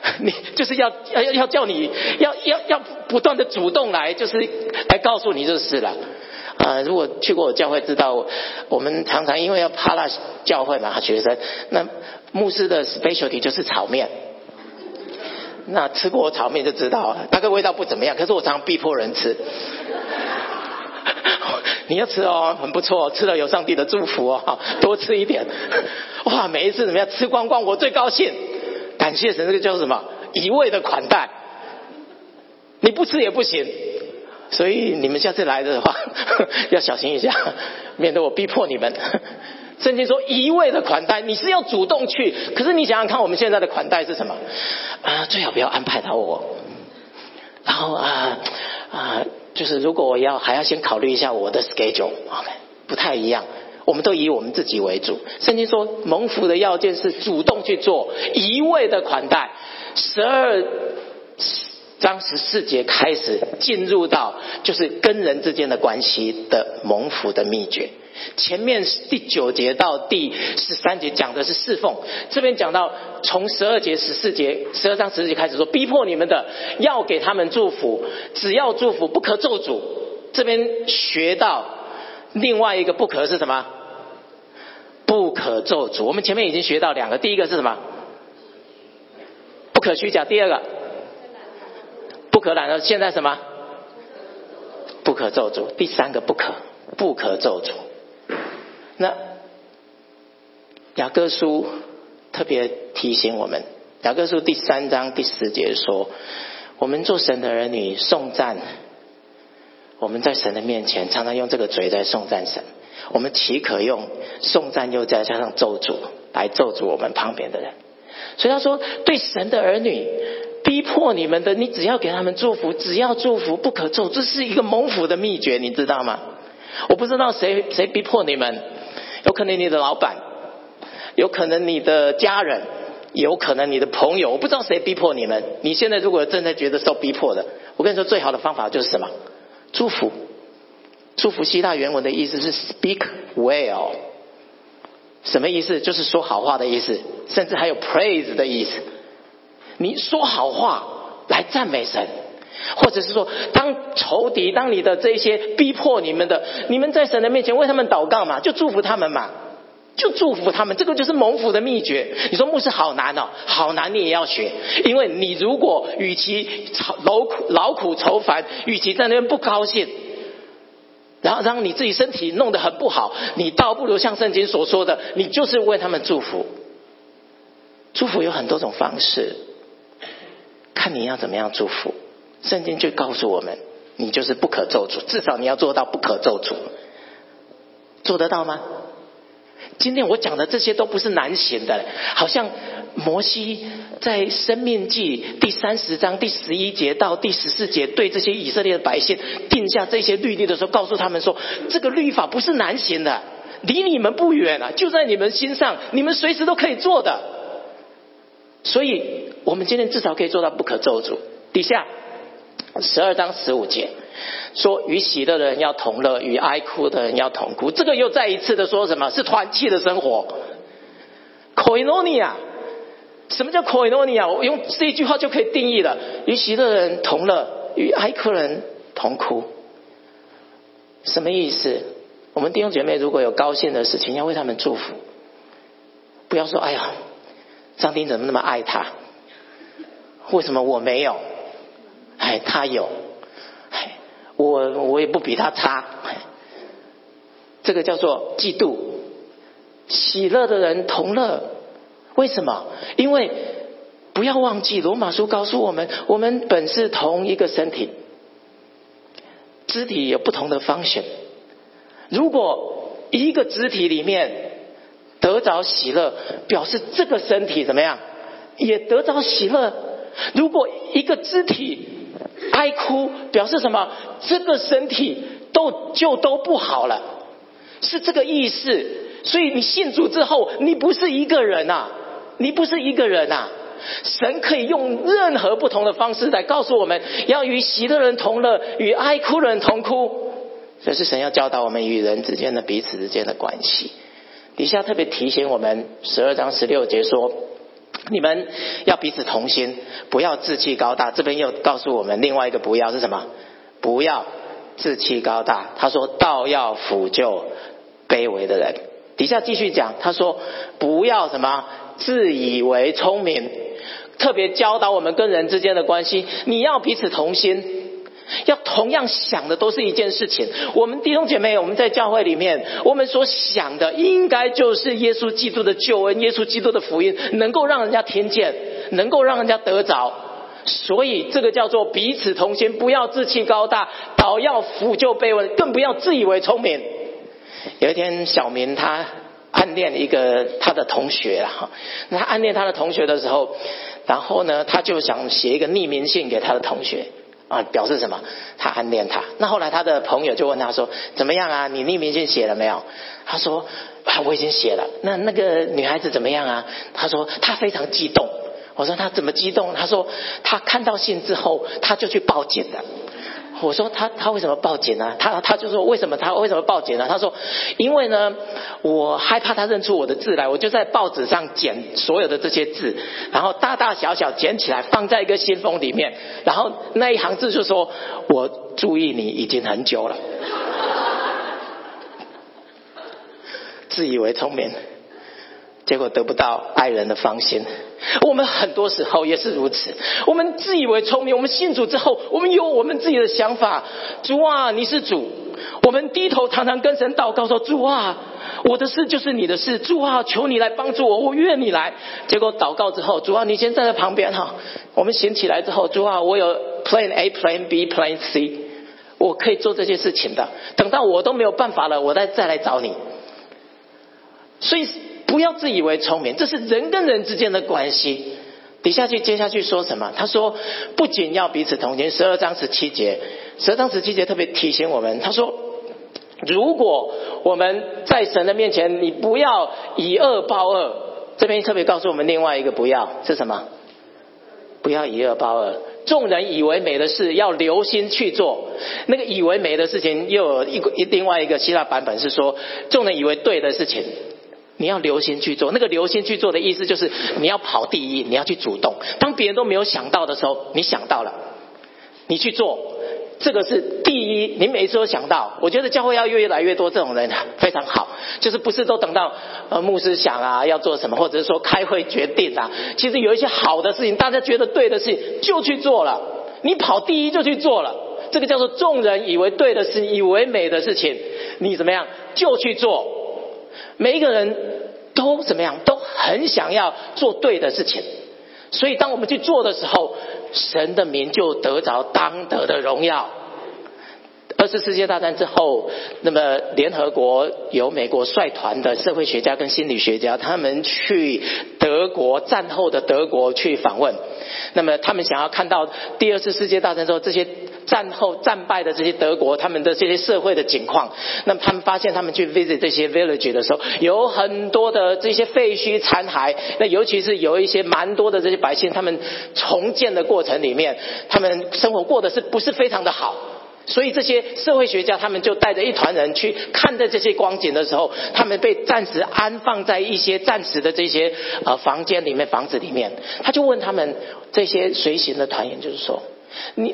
你就是要要要叫你要要要不断的主动来，就是来告诉你就是了。啊，如果去过我教会，知道我们常常因为要怕那教会嘛，学生那牧师的 specialty 就是炒面。那吃过炒面就知道，大概味道不怎么样。可是我常常逼迫人吃，你要吃哦，很不错，吃了有上帝的祝福哦，多吃一点。哇，每一次怎么样吃光光，我最高兴，感谢神，这个叫什么？一味的款待，你不吃也不行。所以你们下次来的话要小心一下，免得我逼迫你们。圣经说一味的款待，你是要主动去。可是你想想看，我们现在的款待是什么？啊，最好不要安排到我。然后啊啊，就是如果我要还要先考虑一下我的 schedule，OK，不太一样。我们都以我们自己为主。圣经说蒙福的要件是主动去做，一味的款待。十二章十四节开始进入到就是跟人之间的关系的蒙福的秘诀。前面第九节到第十三节讲的是侍奉，这边讲到从十二节十四节十二章十四节开始说，逼迫你们的要给他们祝福，只要祝福不可咒诅。这边学到另外一个不可是什么？不可咒诅。我们前面已经学到两个，第一个是什么？不可虚假。第二个不可懒惰。现在什么？不可咒诅。第三个不可不可咒诅。那雅各书特别提醒我们，雅各书第三章第十节说：“我们做神的儿女颂赞，我们在神的面前常常用这个嘴在颂赞神。我们岂可用颂赞又再加上咒诅来咒诅我们旁边的人？所以他说，对神的儿女逼迫你们的，你只要给他们祝福，只要祝福不可咒，这是一个蒙福的秘诀，你知道吗？我不知道谁谁逼迫你们。”有可能你的老板，有可能你的家人，有可能你的朋友，我不知道谁逼迫你们。你现在如果正在觉得受逼迫的，我跟你说，最好的方法就是什么？祝福。祝福希腊原文的意思是 speak well，什么意思？就是说好话的意思，甚至还有 praise 的意思。你说好话来赞美神。或者是说，当仇敌、当你的这些逼迫你们的，你们在神的面前为他们祷告嘛，就祝福他们嘛，就祝福他们。这个就是蒙福的秘诀。你说牧师好难哦，好难，你也要学。因为你如果与其劳苦劳苦愁烦，与其在那边不高兴，然后让你自己身体弄得很不好，你倒不如像圣经所说的，你就是为他们祝福。祝福有很多种方式，看你要怎么样祝福。圣经就告诉我们，你就是不可咒诅，至少你要做到不可咒诅，做得到吗？今天我讲的这些都不是难行的，好像摩西在《生命记》第三十章第十一节到第十四节，对这些以色列的百姓定下这些律例的时候，告诉他们说，这个律法不是难行的，离你们不远啊，就在你们心上，你们随时都可以做的。所以，我们今天至少可以做到不可咒诅。底下。十二章十五节说：“与喜乐的人要同乐，与哀哭的人要同哭。”这个又再一次的说什么？是团契的生活。Koinonia，什么叫 Koinonia？我用这一句话就可以定义了：与喜乐的人同乐，与哀哭人同哭。什么意思？我们弟兄姐妹如果有高兴的事情，要为他们祝福，不要说：“哎呀，上帝怎么那么爱他？为什么我没有？”哎，他有，哎，我我也不比他差，这个叫做嫉妒。喜乐的人同乐，为什么？因为不要忘记，罗马书告诉我们，我们本是同一个身体，肢体有不同的方向。如果一个肢体里面得着喜乐，表示这个身体怎么样，也得着喜乐。如果一个肢体，哀哭表示什么？这个身体都就都不好了，是这个意思。所以你信主之后，你不是一个人呐，你不是一个人呐。神可以用任何不同的方式来告诉我们，要与喜的人同乐，与哀哭的人同哭。这是神要教导我们与人之间的彼此之间的关系。底下特别提醒我们，十二章十六节说。你们要彼此同心，不要志气高大。这边又告诉我们另外一个不要是什么？不要志气高大。他说道要辅救卑微的人。底下继续讲，他说不要什么自以为聪明，特别教导我们跟人之间的关系，你要彼此同心，要同样想的都是一件事情。我们弟兄姐妹，我们在教会里面，我们所想的应该就是耶稣基督的救恩，耶稣基督的福音，能够让人家听见，能够让人家得着。所以这个叫做彼此同心，不要志气高大，倒要俯就卑微，更不要自以为聪明。有一天，小明他暗恋一个他的同学哈，那他暗恋他的同学的时候，然后呢，他就想写一个匿名信给他的同学啊，表示什么？他暗恋她。那后来他的朋友就问他说：“怎么样啊？你匿名信写了没有？”他说：“啊，我已经写了。”那那个女孩子怎么样啊？他说：“她非常激动。”我说：“她怎么激动？”他说：“她看到信之后，她就去报警了。”我说他他为什么报警呢？他他就说为什么他为什么报警呢？他说因为呢，我害怕他认出我的字来，我就在报纸上剪所有的这些字，然后大大小小剪起来放在一个信封里面，然后那一行字就说我注意你已经很久了，自以为聪明。结果得不到爱人的芳心，我们很多时候也是如此。我们自以为聪明，我们信主之后，我们有我们自己的想法。主啊，你是主，我们低头常常跟神祷告说：主啊，我的事就是你的事。主啊，求你来帮助我，我愿你来。结果祷告之后，主啊，你先站在旁边哈。我们醒起来之后，主啊，我有 Plan A、Plan B、Plan C，我可以做这些事情的。等到我都没有办法了，我再再来找你。所以。不要自以为聪明，这是人跟人之间的关系。底下去接下去说什么？他说，不仅要彼此同情。十二章十七节，十二章十七节特别提醒我们，他说，如果我们在神的面前，你不要以恶报恶。这边特别告诉我们另外一个不要是什么？不要以恶报恶。众人以为美的事，要留心去做。那个以为美的事情，又有一个另外一个希腊版本是说，众人以为对的事情。你要留心去做，那个留心去做的意思就是你要跑第一，你要去主动。当别人都没有想到的时候，你想到了，你去做，这个是第一。你每次都想到，我觉得教会要越来越多这种人，非常好。就是不是都等到呃牧师想啊要做什么，或者是说开会决定啊，其实有一些好的事情，大家觉得对的事情就去做了。你跑第一就去做了，这个叫做众人以为对的事，以为美的事情，你怎么样就去做。每一个人都怎么样？都很想要做对的事情，所以当我们去做的时候，神的名就得着当得的荣耀。二次世界大战之后，那么联合国由美国率团的社会学家跟心理学家，他们去德国战后的德国去访问。那么他们想要看到第二次世界大战之后这些战后战败的这些德国他们的这些社会的景况。那他们发现，他们去 visit 这些 village 的时候，有很多的这些废墟残骸。那尤其是有一些蛮多的这些百姓，他们重建的过程里面，他们生活过得是不是非常的好？所以这些社会学家他们就带着一团人去看待这些光景的时候，他们被暂时安放在一些暂时的这些呃房间里面、房子里面。他就问他们这些随行的团员，就是说，你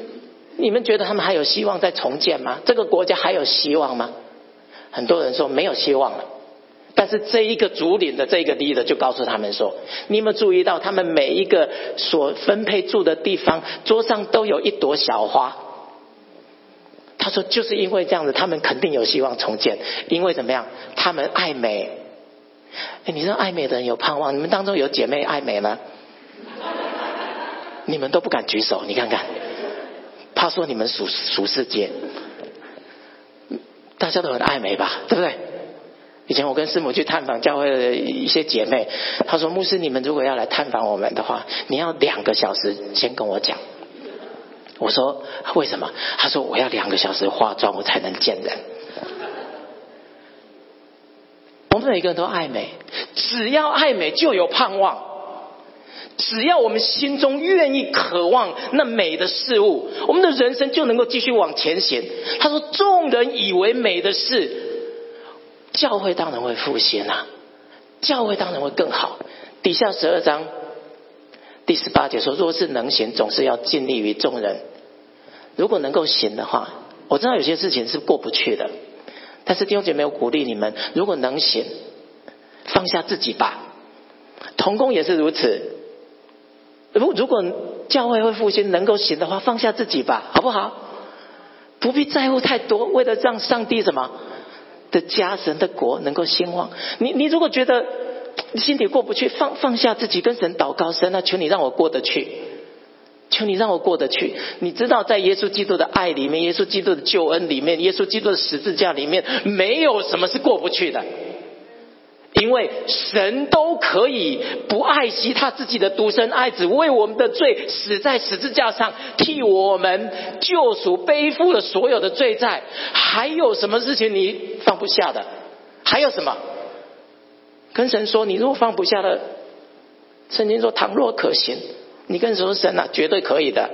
你们觉得他们还有希望再重建吗？这个国家还有希望吗？很多人说没有希望了。但是这一个主领的这个 leader 就告诉他们说，你有没有注意到他们每一个所分配住的地方桌上都有一朵小花？他说：“就是因为这样子，他们肯定有希望重建。因为怎么样？他们爱美。哎，你知道爱美的人有盼望？你们当中有姐妹爱美吗？你们都不敢举手，你看看，他说你们属属世界。大家都很爱美吧？对不对？以前我跟师母去探访教会的一些姐妹，她说：牧师，你们如果要来探访我们的话，你要两个小时先跟我讲。”我说为什么？他说我要两个小时化妆，我才能见人。我们每个人都爱美，只要爱美就有盼望。只要我们心中愿意渴望那美的事物，我们的人生就能够继续往前行。他说：“众人以为美的事，教会当然会复兴啊，教会当然会更好。”底下十二章。第十八节说：“若是能行，总是要尽力于众人。如果能够行的话，我知道有些事情是过不去的。但是弟兄姐妹，我鼓励你们，如果能行，放下自己吧。童工也是如此。如如果教会会复兴能够行的话，放下自己吧，好不好？不必在乎太多，为了让上帝什么的家神的国能够兴旺。你你如果觉得心里过不去，放放下自己，跟神祷告，神啊，求你让我过得去，求你让我过得去。你知道，在耶稣基督的爱里面，耶稣基督的救恩里面，耶稣基督的十字架里面，没有什么是过不去的。因为神都可以不爱惜他自己的独生爱子，为我们的罪死在十字架上，替我们救赎，背负了所有的罪债，还有什么事情你放不下的？还有什么？跟神说，你如果放不下的，圣经说，倘若可行，你跟神说，神啊，绝对可以的，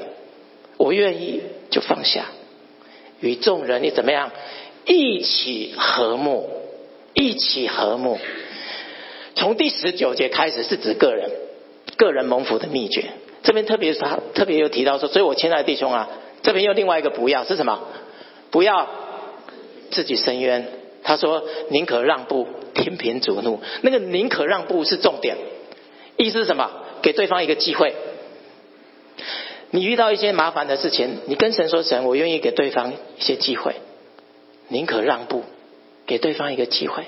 我愿意就放下，与众人你怎么样一起和睦，一起和睦。从第十九节开始是指个人，个人蒙福的秘诀。这边特别他特别有提到说，所以我亲爱的弟兄啊，这边又另外一个不要是什么？不要自己伸冤。他说宁可让步，天平主怒。那个宁可让步是重点，意思是什么？给对方一个机会。你遇到一些麻烦的事情，你跟神说：“神，我愿意给对方一些机会，宁可让步，给对方一个机会。”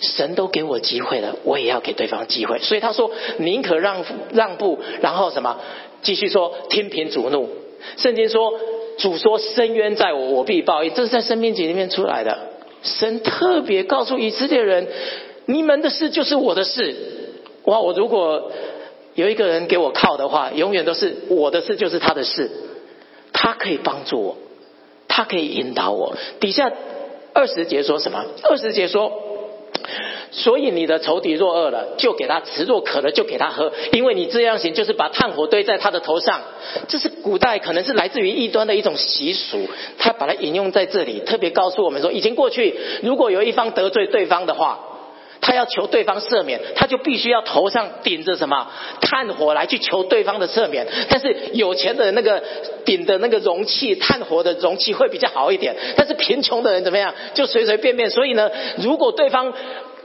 神都给我机会了，我也要给对方机会。所以他说：“宁可让让步，然后什么？继续说天平主怒。圣经说主说深渊在我，我必报应。这是在生命记里面出来的。神特别告诉以色列人：你们的事就是我的事。哇！我如果有一个人给我靠的话，永远都是我的事就是他的事。他可以帮助我，他可以引导我。底下二十节说什么？二十节说。”所以你的仇敌若饿了，就给他吃；若渴了，就给他喝。因为你这样行，就是把炭火堆在他的头上。这是古代可能是来自于异端的一种习俗，他把它引用在这里，特别告诉我们说：已经过去，如果有一方得罪对方的话，他要求对方赦免，他就必须要头上顶着什么炭火来去求对方的赦免。但是有钱的那个顶的那个容器，炭火的容器会比较好一点。但是贫穷的人怎么样？就随随便便。所以呢，如果对方。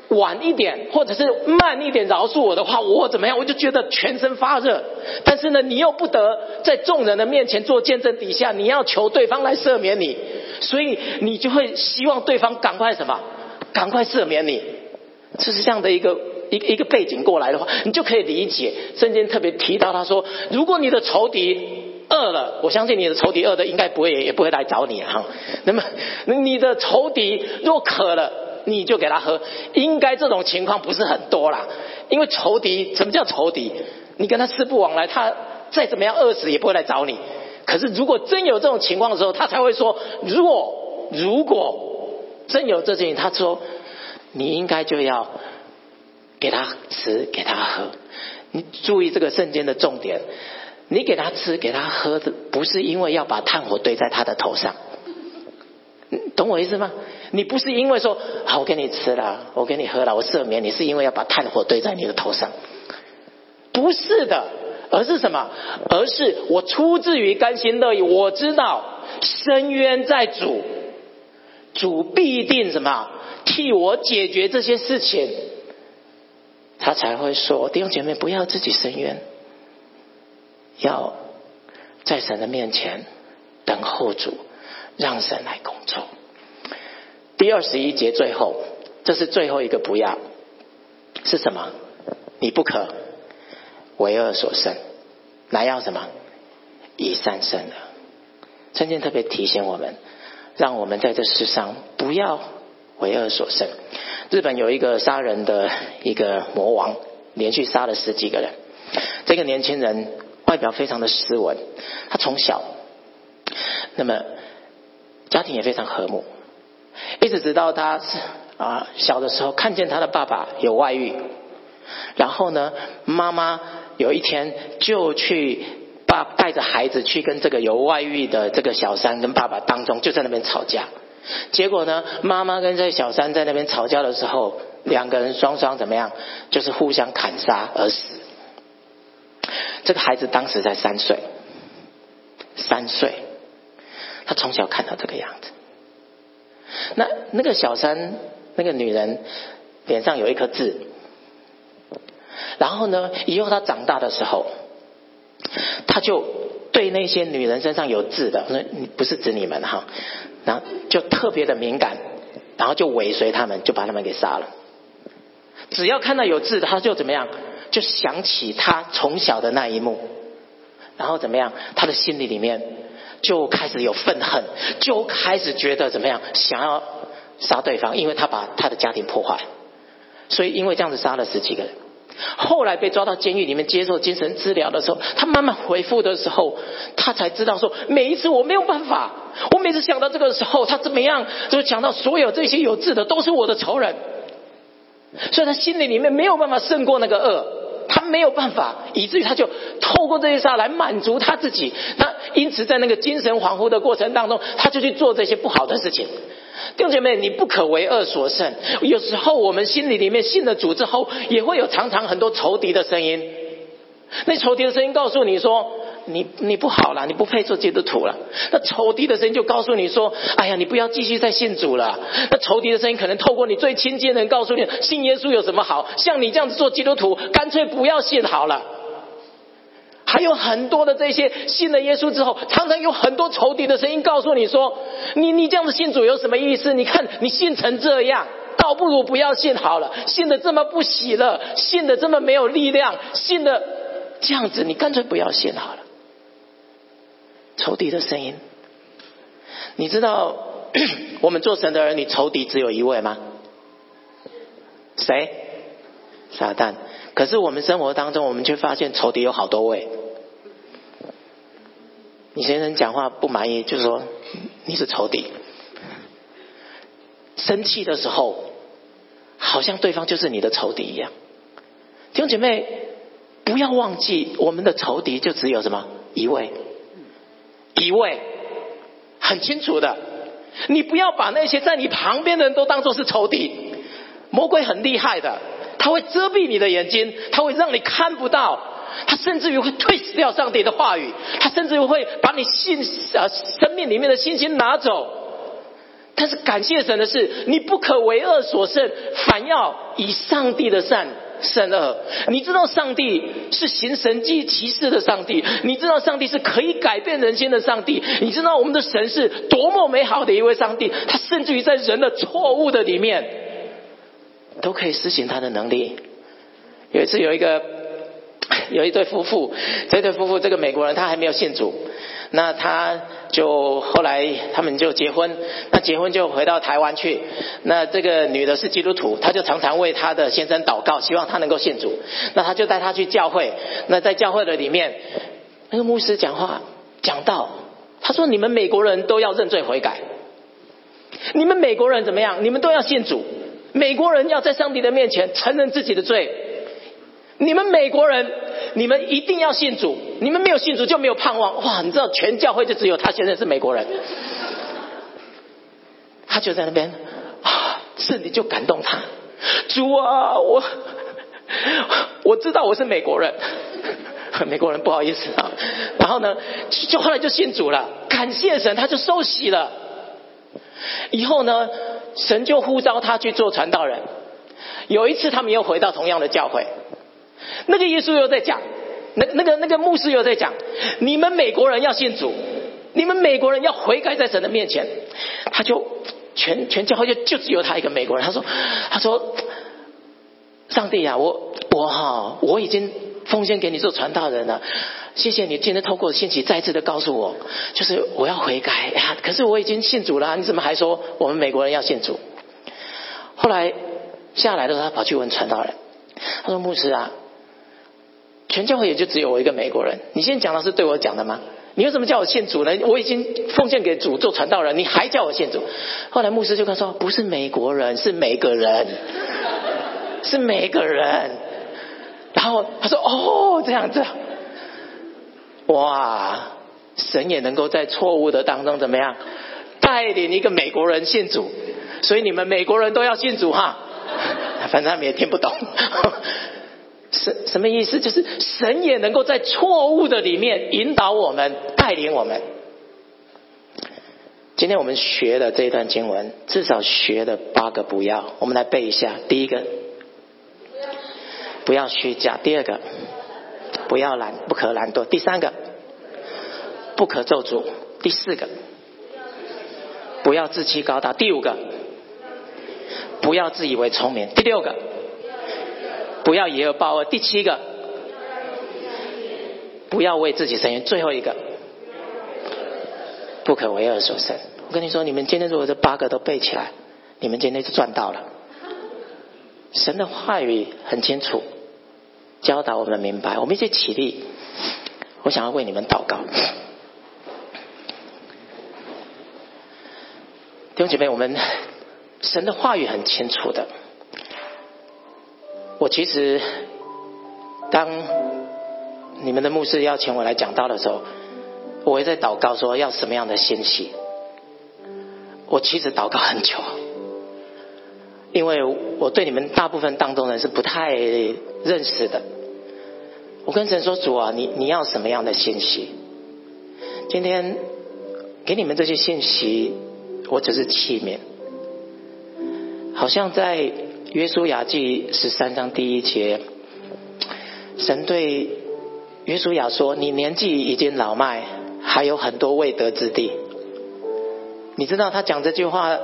晚一点，或者是慢一点饶恕我的话，我怎么样？我就觉得全身发热。但是呢，你又不得在众人的面前做见证，底下你要求对方来赦免你，所以你就会希望对方赶快什么？赶快赦免你。这是这样的一个一个一个背景过来的话，你就可以理解。圣经特别提到他说，如果你的仇敌饿了，我相信你的仇敌饿的应该不会也不会来找你哈。那么你的仇敌若渴了。你就给他喝，应该这种情况不是很多啦。因为仇敌，什么叫仇敌？你跟他四不往来，他再怎么样饿死也不会来找你。可是如果真有这种情况的时候，他才会说：如果如果真有这件事，他说你应该就要给他吃，给他喝。你注意这个圣经的重点，你给他吃，给他喝的，不是因为要把炭火堆在他的头上。懂我意思吗？你不是因为说好我给你吃了，我给你喝了，我赦免你，是因为要把炭火堆在你的头上？不是的，而是什么？而是我出自于甘心乐意，我知道深渊在主，主必定什么替我解决这些事情，他才会说弟兄姐妹不要自己伸冤，要在神的面前等候主，让神来工作。第二十一节最后，这是最后一个不要，是什么？你不可为恶所生，乃要什么？以善胜的。圣经特别提醒我们，让我们在这世上不要为恶所生。日本有一个杀人的一个魔王，连续杀了十几个人。这个年轻人外表非常的斯文，他从小，那么家庭也非常和睦。一直直到他是啊小的时候，看见他的爸爸有外遇，然后呢，妈妈有一天就去爸带着孩子去跟这个有外遇的这个小三跟爸爸当中就在那边吵架，结果呢，妈妈跟这小三在那边吵架的时候，两个人双双怎么样，就是互相砍杀而死。这个孩子当时才三岁，三岁，他从小看到这个样子。那那个小三，那个女人脸上有一颗痣，然后呢，以后他长大的时候，他就对那些女人身上有痣的，那不是指你们哈，然后就特别的敏感，然后就尾随他们，就把他们给杀了。只要看到有痣的，他就怎么样，就想起他从小的那一幕，然后怎么样，他的心里里面就开始有愤恨，就开始觉得怎么样，想要杀对方，因为他把他的家庭破坏，所以因为这样子杀了十几个人。后来被抓到监狱里面接受精神治疗的时候，他慢慢回复的时候，他才知道说，每一次我没有办法，我每次想到这个时候，他怎么样，就想到所有这些有志的都是我的仇人。所以他心里里面没有办法胜过那个恶，他没有办法，以至于他就透过这些杀来满足他自己。他因此在那个精神恍惚的过程当中，他就去做这些不好的事情。弟兄姐妹，你不可为恶所胜。有时候我们心里里面信了主之后，也会有常常很多仇敌的声音。那仇敌的声音告诉你说。你你不好了，你不配做基督徒了。那仇敌的声音就告诉你说：“哎呀，你不要继续再信主了。”那仇敌的声音可能透过你最亲近的人告诉你：“信耶稣有什么好？像你这样子做基督徒，干脆不要信好了。”还有很多的这些信了耶稣之后，常常有很多仇敌的声音告诉你说：“你你这样子信主有什么意思？你看你信成这样，倒不如不要信好了。信的这么不喜乐，信的这么没有力量，信的这样子，你干脆不要信好了。”仇敌的声音，你知道 我们做神的儿女，仇敌只有一位吗？谁？撒旦。可是我们生活当中，我们却发现仇敌有好多位。你先生讲话不满意，就是说你是仇敌。生气的时候，好像对方就是你的仇敌一样。弟兄姐妹，不要忘记，我们的仇敌就只有什么一位。一位很清楚的，你不要把那些在你旁边的人都当做是仇敌。魔鬼很厉害的，他会遮蔽你的眼睛，他会让你看不到，他甚至于会退掉上帝的话语，他甚至于会把你信呃生命里面的信心拿走。但是感谢神的是，你不可为恶所胜，反要以上帝的善。善恶，你知道上帝是行神迹奇事的上帝，你知道上帝是可以改变人心的上帝，你知道我们的神是多么美好的一位上帝，他甚至于在人的错误的里面，都可以施行他的能力。有一次有一个 有一对夫妇，这对夫妇这个美国人他还没有信主。那他就后来他们就结婚，那结婚就回到台湾去。那这个女的是基督徒，他就常常为她的先生祷告，希望他能够信主。那他就带他去教会。那在教会的里面，那个牧师讲话讲到，他说：“你们美国人都要认罪悔改，你们美国人怎么样？你们都要信主。美国人要在上帝的面前承认自己的罪。你们美国人。”你们一定要信主，你们没有信主就没有盼望。哇，你知道全教会就只有他现在是美国人，他就在那边啊，圣灵就感动他。主啊，我我知道我是美国人，美国人不好意思啊。然后呢，就后来就信主了，感谢神，他就受洗了。以后呢，神就呼召他去做传道人。有一次，他们又回到同样的教会。那个耶稣又在讲，那那个那个牧师又在讲，你们美国人要信主，你们美国人要悔改在神的面前。他就全全教会就就只有他一个美国人。他说他说，上帝呀，我我哈我已经奉献给你做传道人了，谢谢你今天透过信息再次的告诉我，就是我要悔改呀。可是我已经信主了，你怎么还说我们美国人要信主？后来下来的时候，他跑去问传道人，他说牧师啊。全教会也就只有我一个美国人。你现在讲的是对我讲的吗？你为什么叫我信主呢？我已经奉献给主做传道人，你还叫我信主？后来牧师就跟他说：“不是美国人，是每个人，是每个人。”然后他说：“哦，这样子，哇，神也能够在错误的当中怎么样带领一个美国人信主？所以你们美国人都要信主哈。反正他们也听不懂。”什什么意思？就是神也能够在错误的里面引导我们、带领我们。今天我们学的这一段经文，至少学了八个不要，我们来背一下。第一个，不要虚假；第二个，不要懒，不可懒惰。第三个，不可咒诅。第四个，不要自欺高大。第五个，不要自以为聪明。第六个，不要以恶报恶。第七个，不要为自己伸冤。最后一个，不可为恶所胜。我跟你说，你们今天如果这八个都背起来，你们今天就赚到了。神的话语很清楚，教导我们明白。我们一起起立，我想要为你们祷告。弟兄姐妹，我们神的话语很清楚的。我其实当你们的牧师邀请我来讲道的时候，我也在祷告说要什么样的信息。我其实祷告很久。因为我对你们大部分当中人是不太认识的，我跟神说：“主啊，你你要什么样的信息？今天给你们这些信息，我只是器皿。好像在约书亚记十三章第一节，神对约书亚说：‘你年纪已经老迈，还有很多未得之地。’你知道他讲这句话。”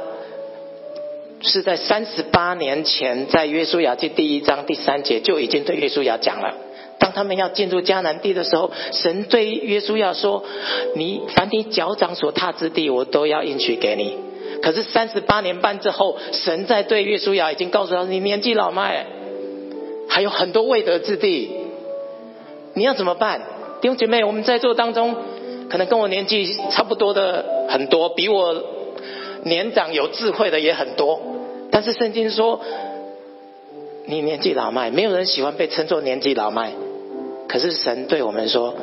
是在三十八年前，在约书亚记第一章第三节就已经对约书亚讲了。当他们要进入迦南地的时候，神对约书亚说：“你凡你脚掌所踏之地，我都要应许给你。”可是三十八年半之后，神在对约书亚已经告诉他：“你年纪老迈，还有很多未得之地，你要怎么办？”弟兄姐妹，我们在座当中，可能跟我年纪差不多的很多，比我年长有智慧的也很多。但是圣经说，你年纪老迈，没有人喜欢被称作年纪老迈。可是神对我们说，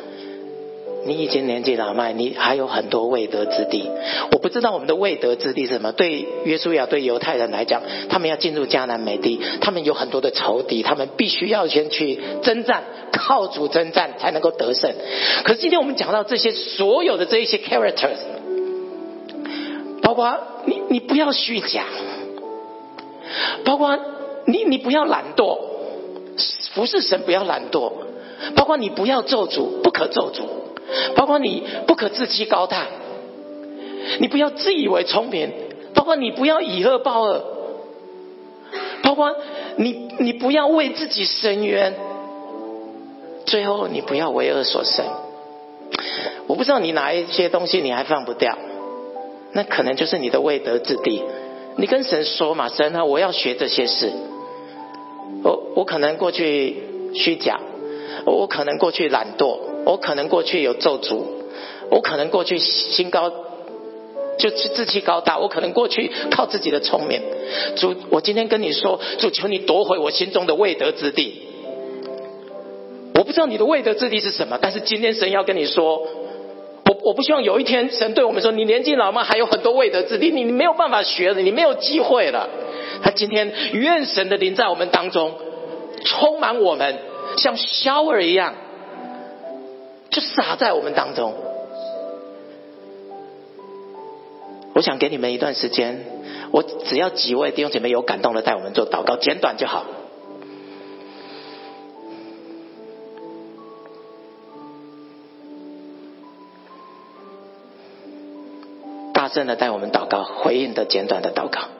你已经年纪老迈，你还有很多未得之地。我不知道我们的未得之地是什么。对约书亚对犹太人来讲，他们要进入迦南美地，他们有很多的仇敌，他们必须要先去征战，靠主征战才能够得胜。可是今天我们讲到这些所有的这一些 characters，包括你，你不要虚假。包括你，你不要懒惰，服侍神不要懒惰；包括你不要咒诅，不可咒诅；包括你不可自欺高大，你不要自以为聪明；包括你不要以恶报恶；包括你，你不要为自己伸冤；最后你不要为恶所胜。我不知道你哪一些东西你还放不掉，那可能就是你的未得之地。你跟神说嘛，神啊，我要学这些事。我我可能过去虚假，我可能过去懒惰，我可能过去有咒诅，我可能过去心高，就志气高大，我可能过去靠自己的聪明。主，我今天跟你说，主求你夺回我心中的未得之地。我不知道你的未得之地是什么，但是今天神要跟你说。我我不希望有一天神对我们说：“你年纪老吗？还有很多未得之地，你你没有办法学了，你没有机会了。”他今天愿神的灵在我们当中充满我们，像 shower 一样，就洒在我们当中。我想给你们一段时间，我只要几位弟兄姐妹有感动的，带我们做祷告，简短就好。大声的带我们祷告，回应的简短的祷告。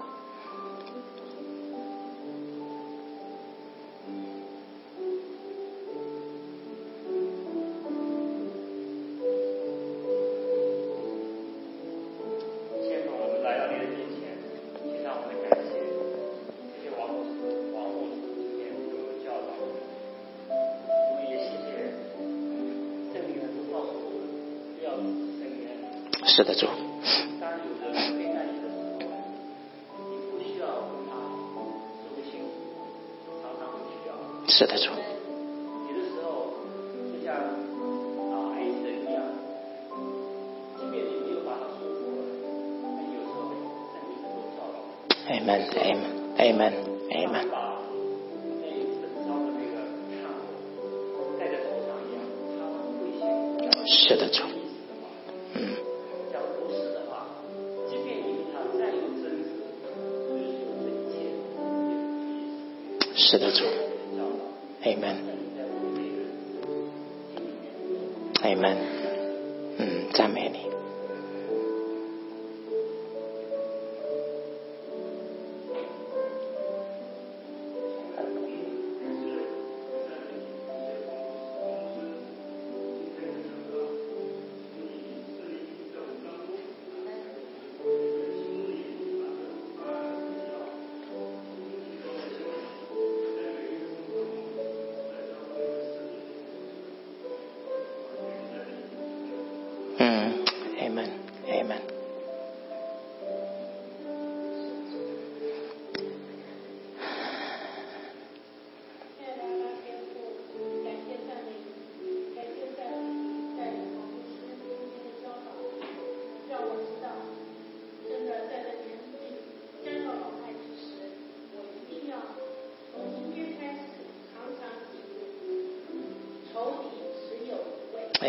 嗯，Amen，Amen。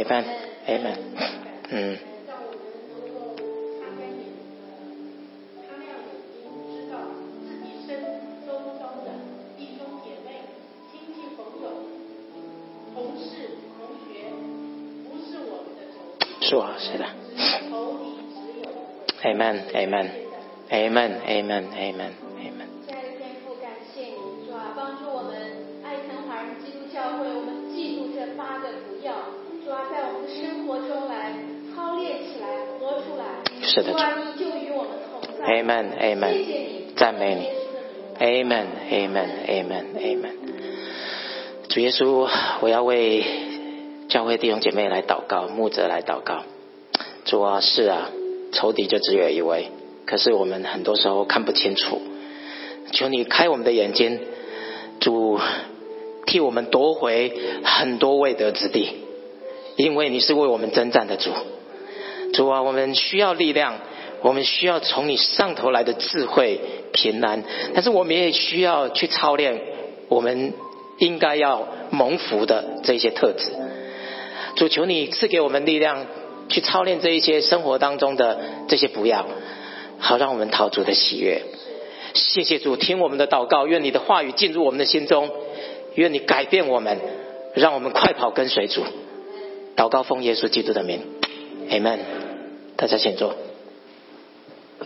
亲爱的嗯让我们能够擦干眼呃擦亮眼睛，知道自己身周遭的弟兄姐妹、亲戚朋友、同事、同学，不是我们的，是啊，是的。只是仇敌只有。Amen，Amen，Amen，Amen，Amen。是的主，Amen，Amen，赞美你 Amen，Amen，Amen，Amen。主耶稣，我要为教会弟兄姐妹来祷告，牧者来祷告。主啊，是啊，仇敌就只有一位，可是我们很多时候看不清楚。求你开我们的眼睛，主替我们夺回很多未得之地，因为你是为我们征战的主。主啊，我们需要力量，我们需要从你上头来的智慧、平安，但是我们也需要去操练我们应该要蒙福的这些特质。主，求你赐给我们力量，去操练这一些生活当中的这些不要，好让我们讨主的喜悦。谢谢主，听我们的祷告，愿你的话语进入我们的心中，愿你改变我们，让我们快跑跟随主。祷告奉耶稣基督的名，Amen。大家请坐。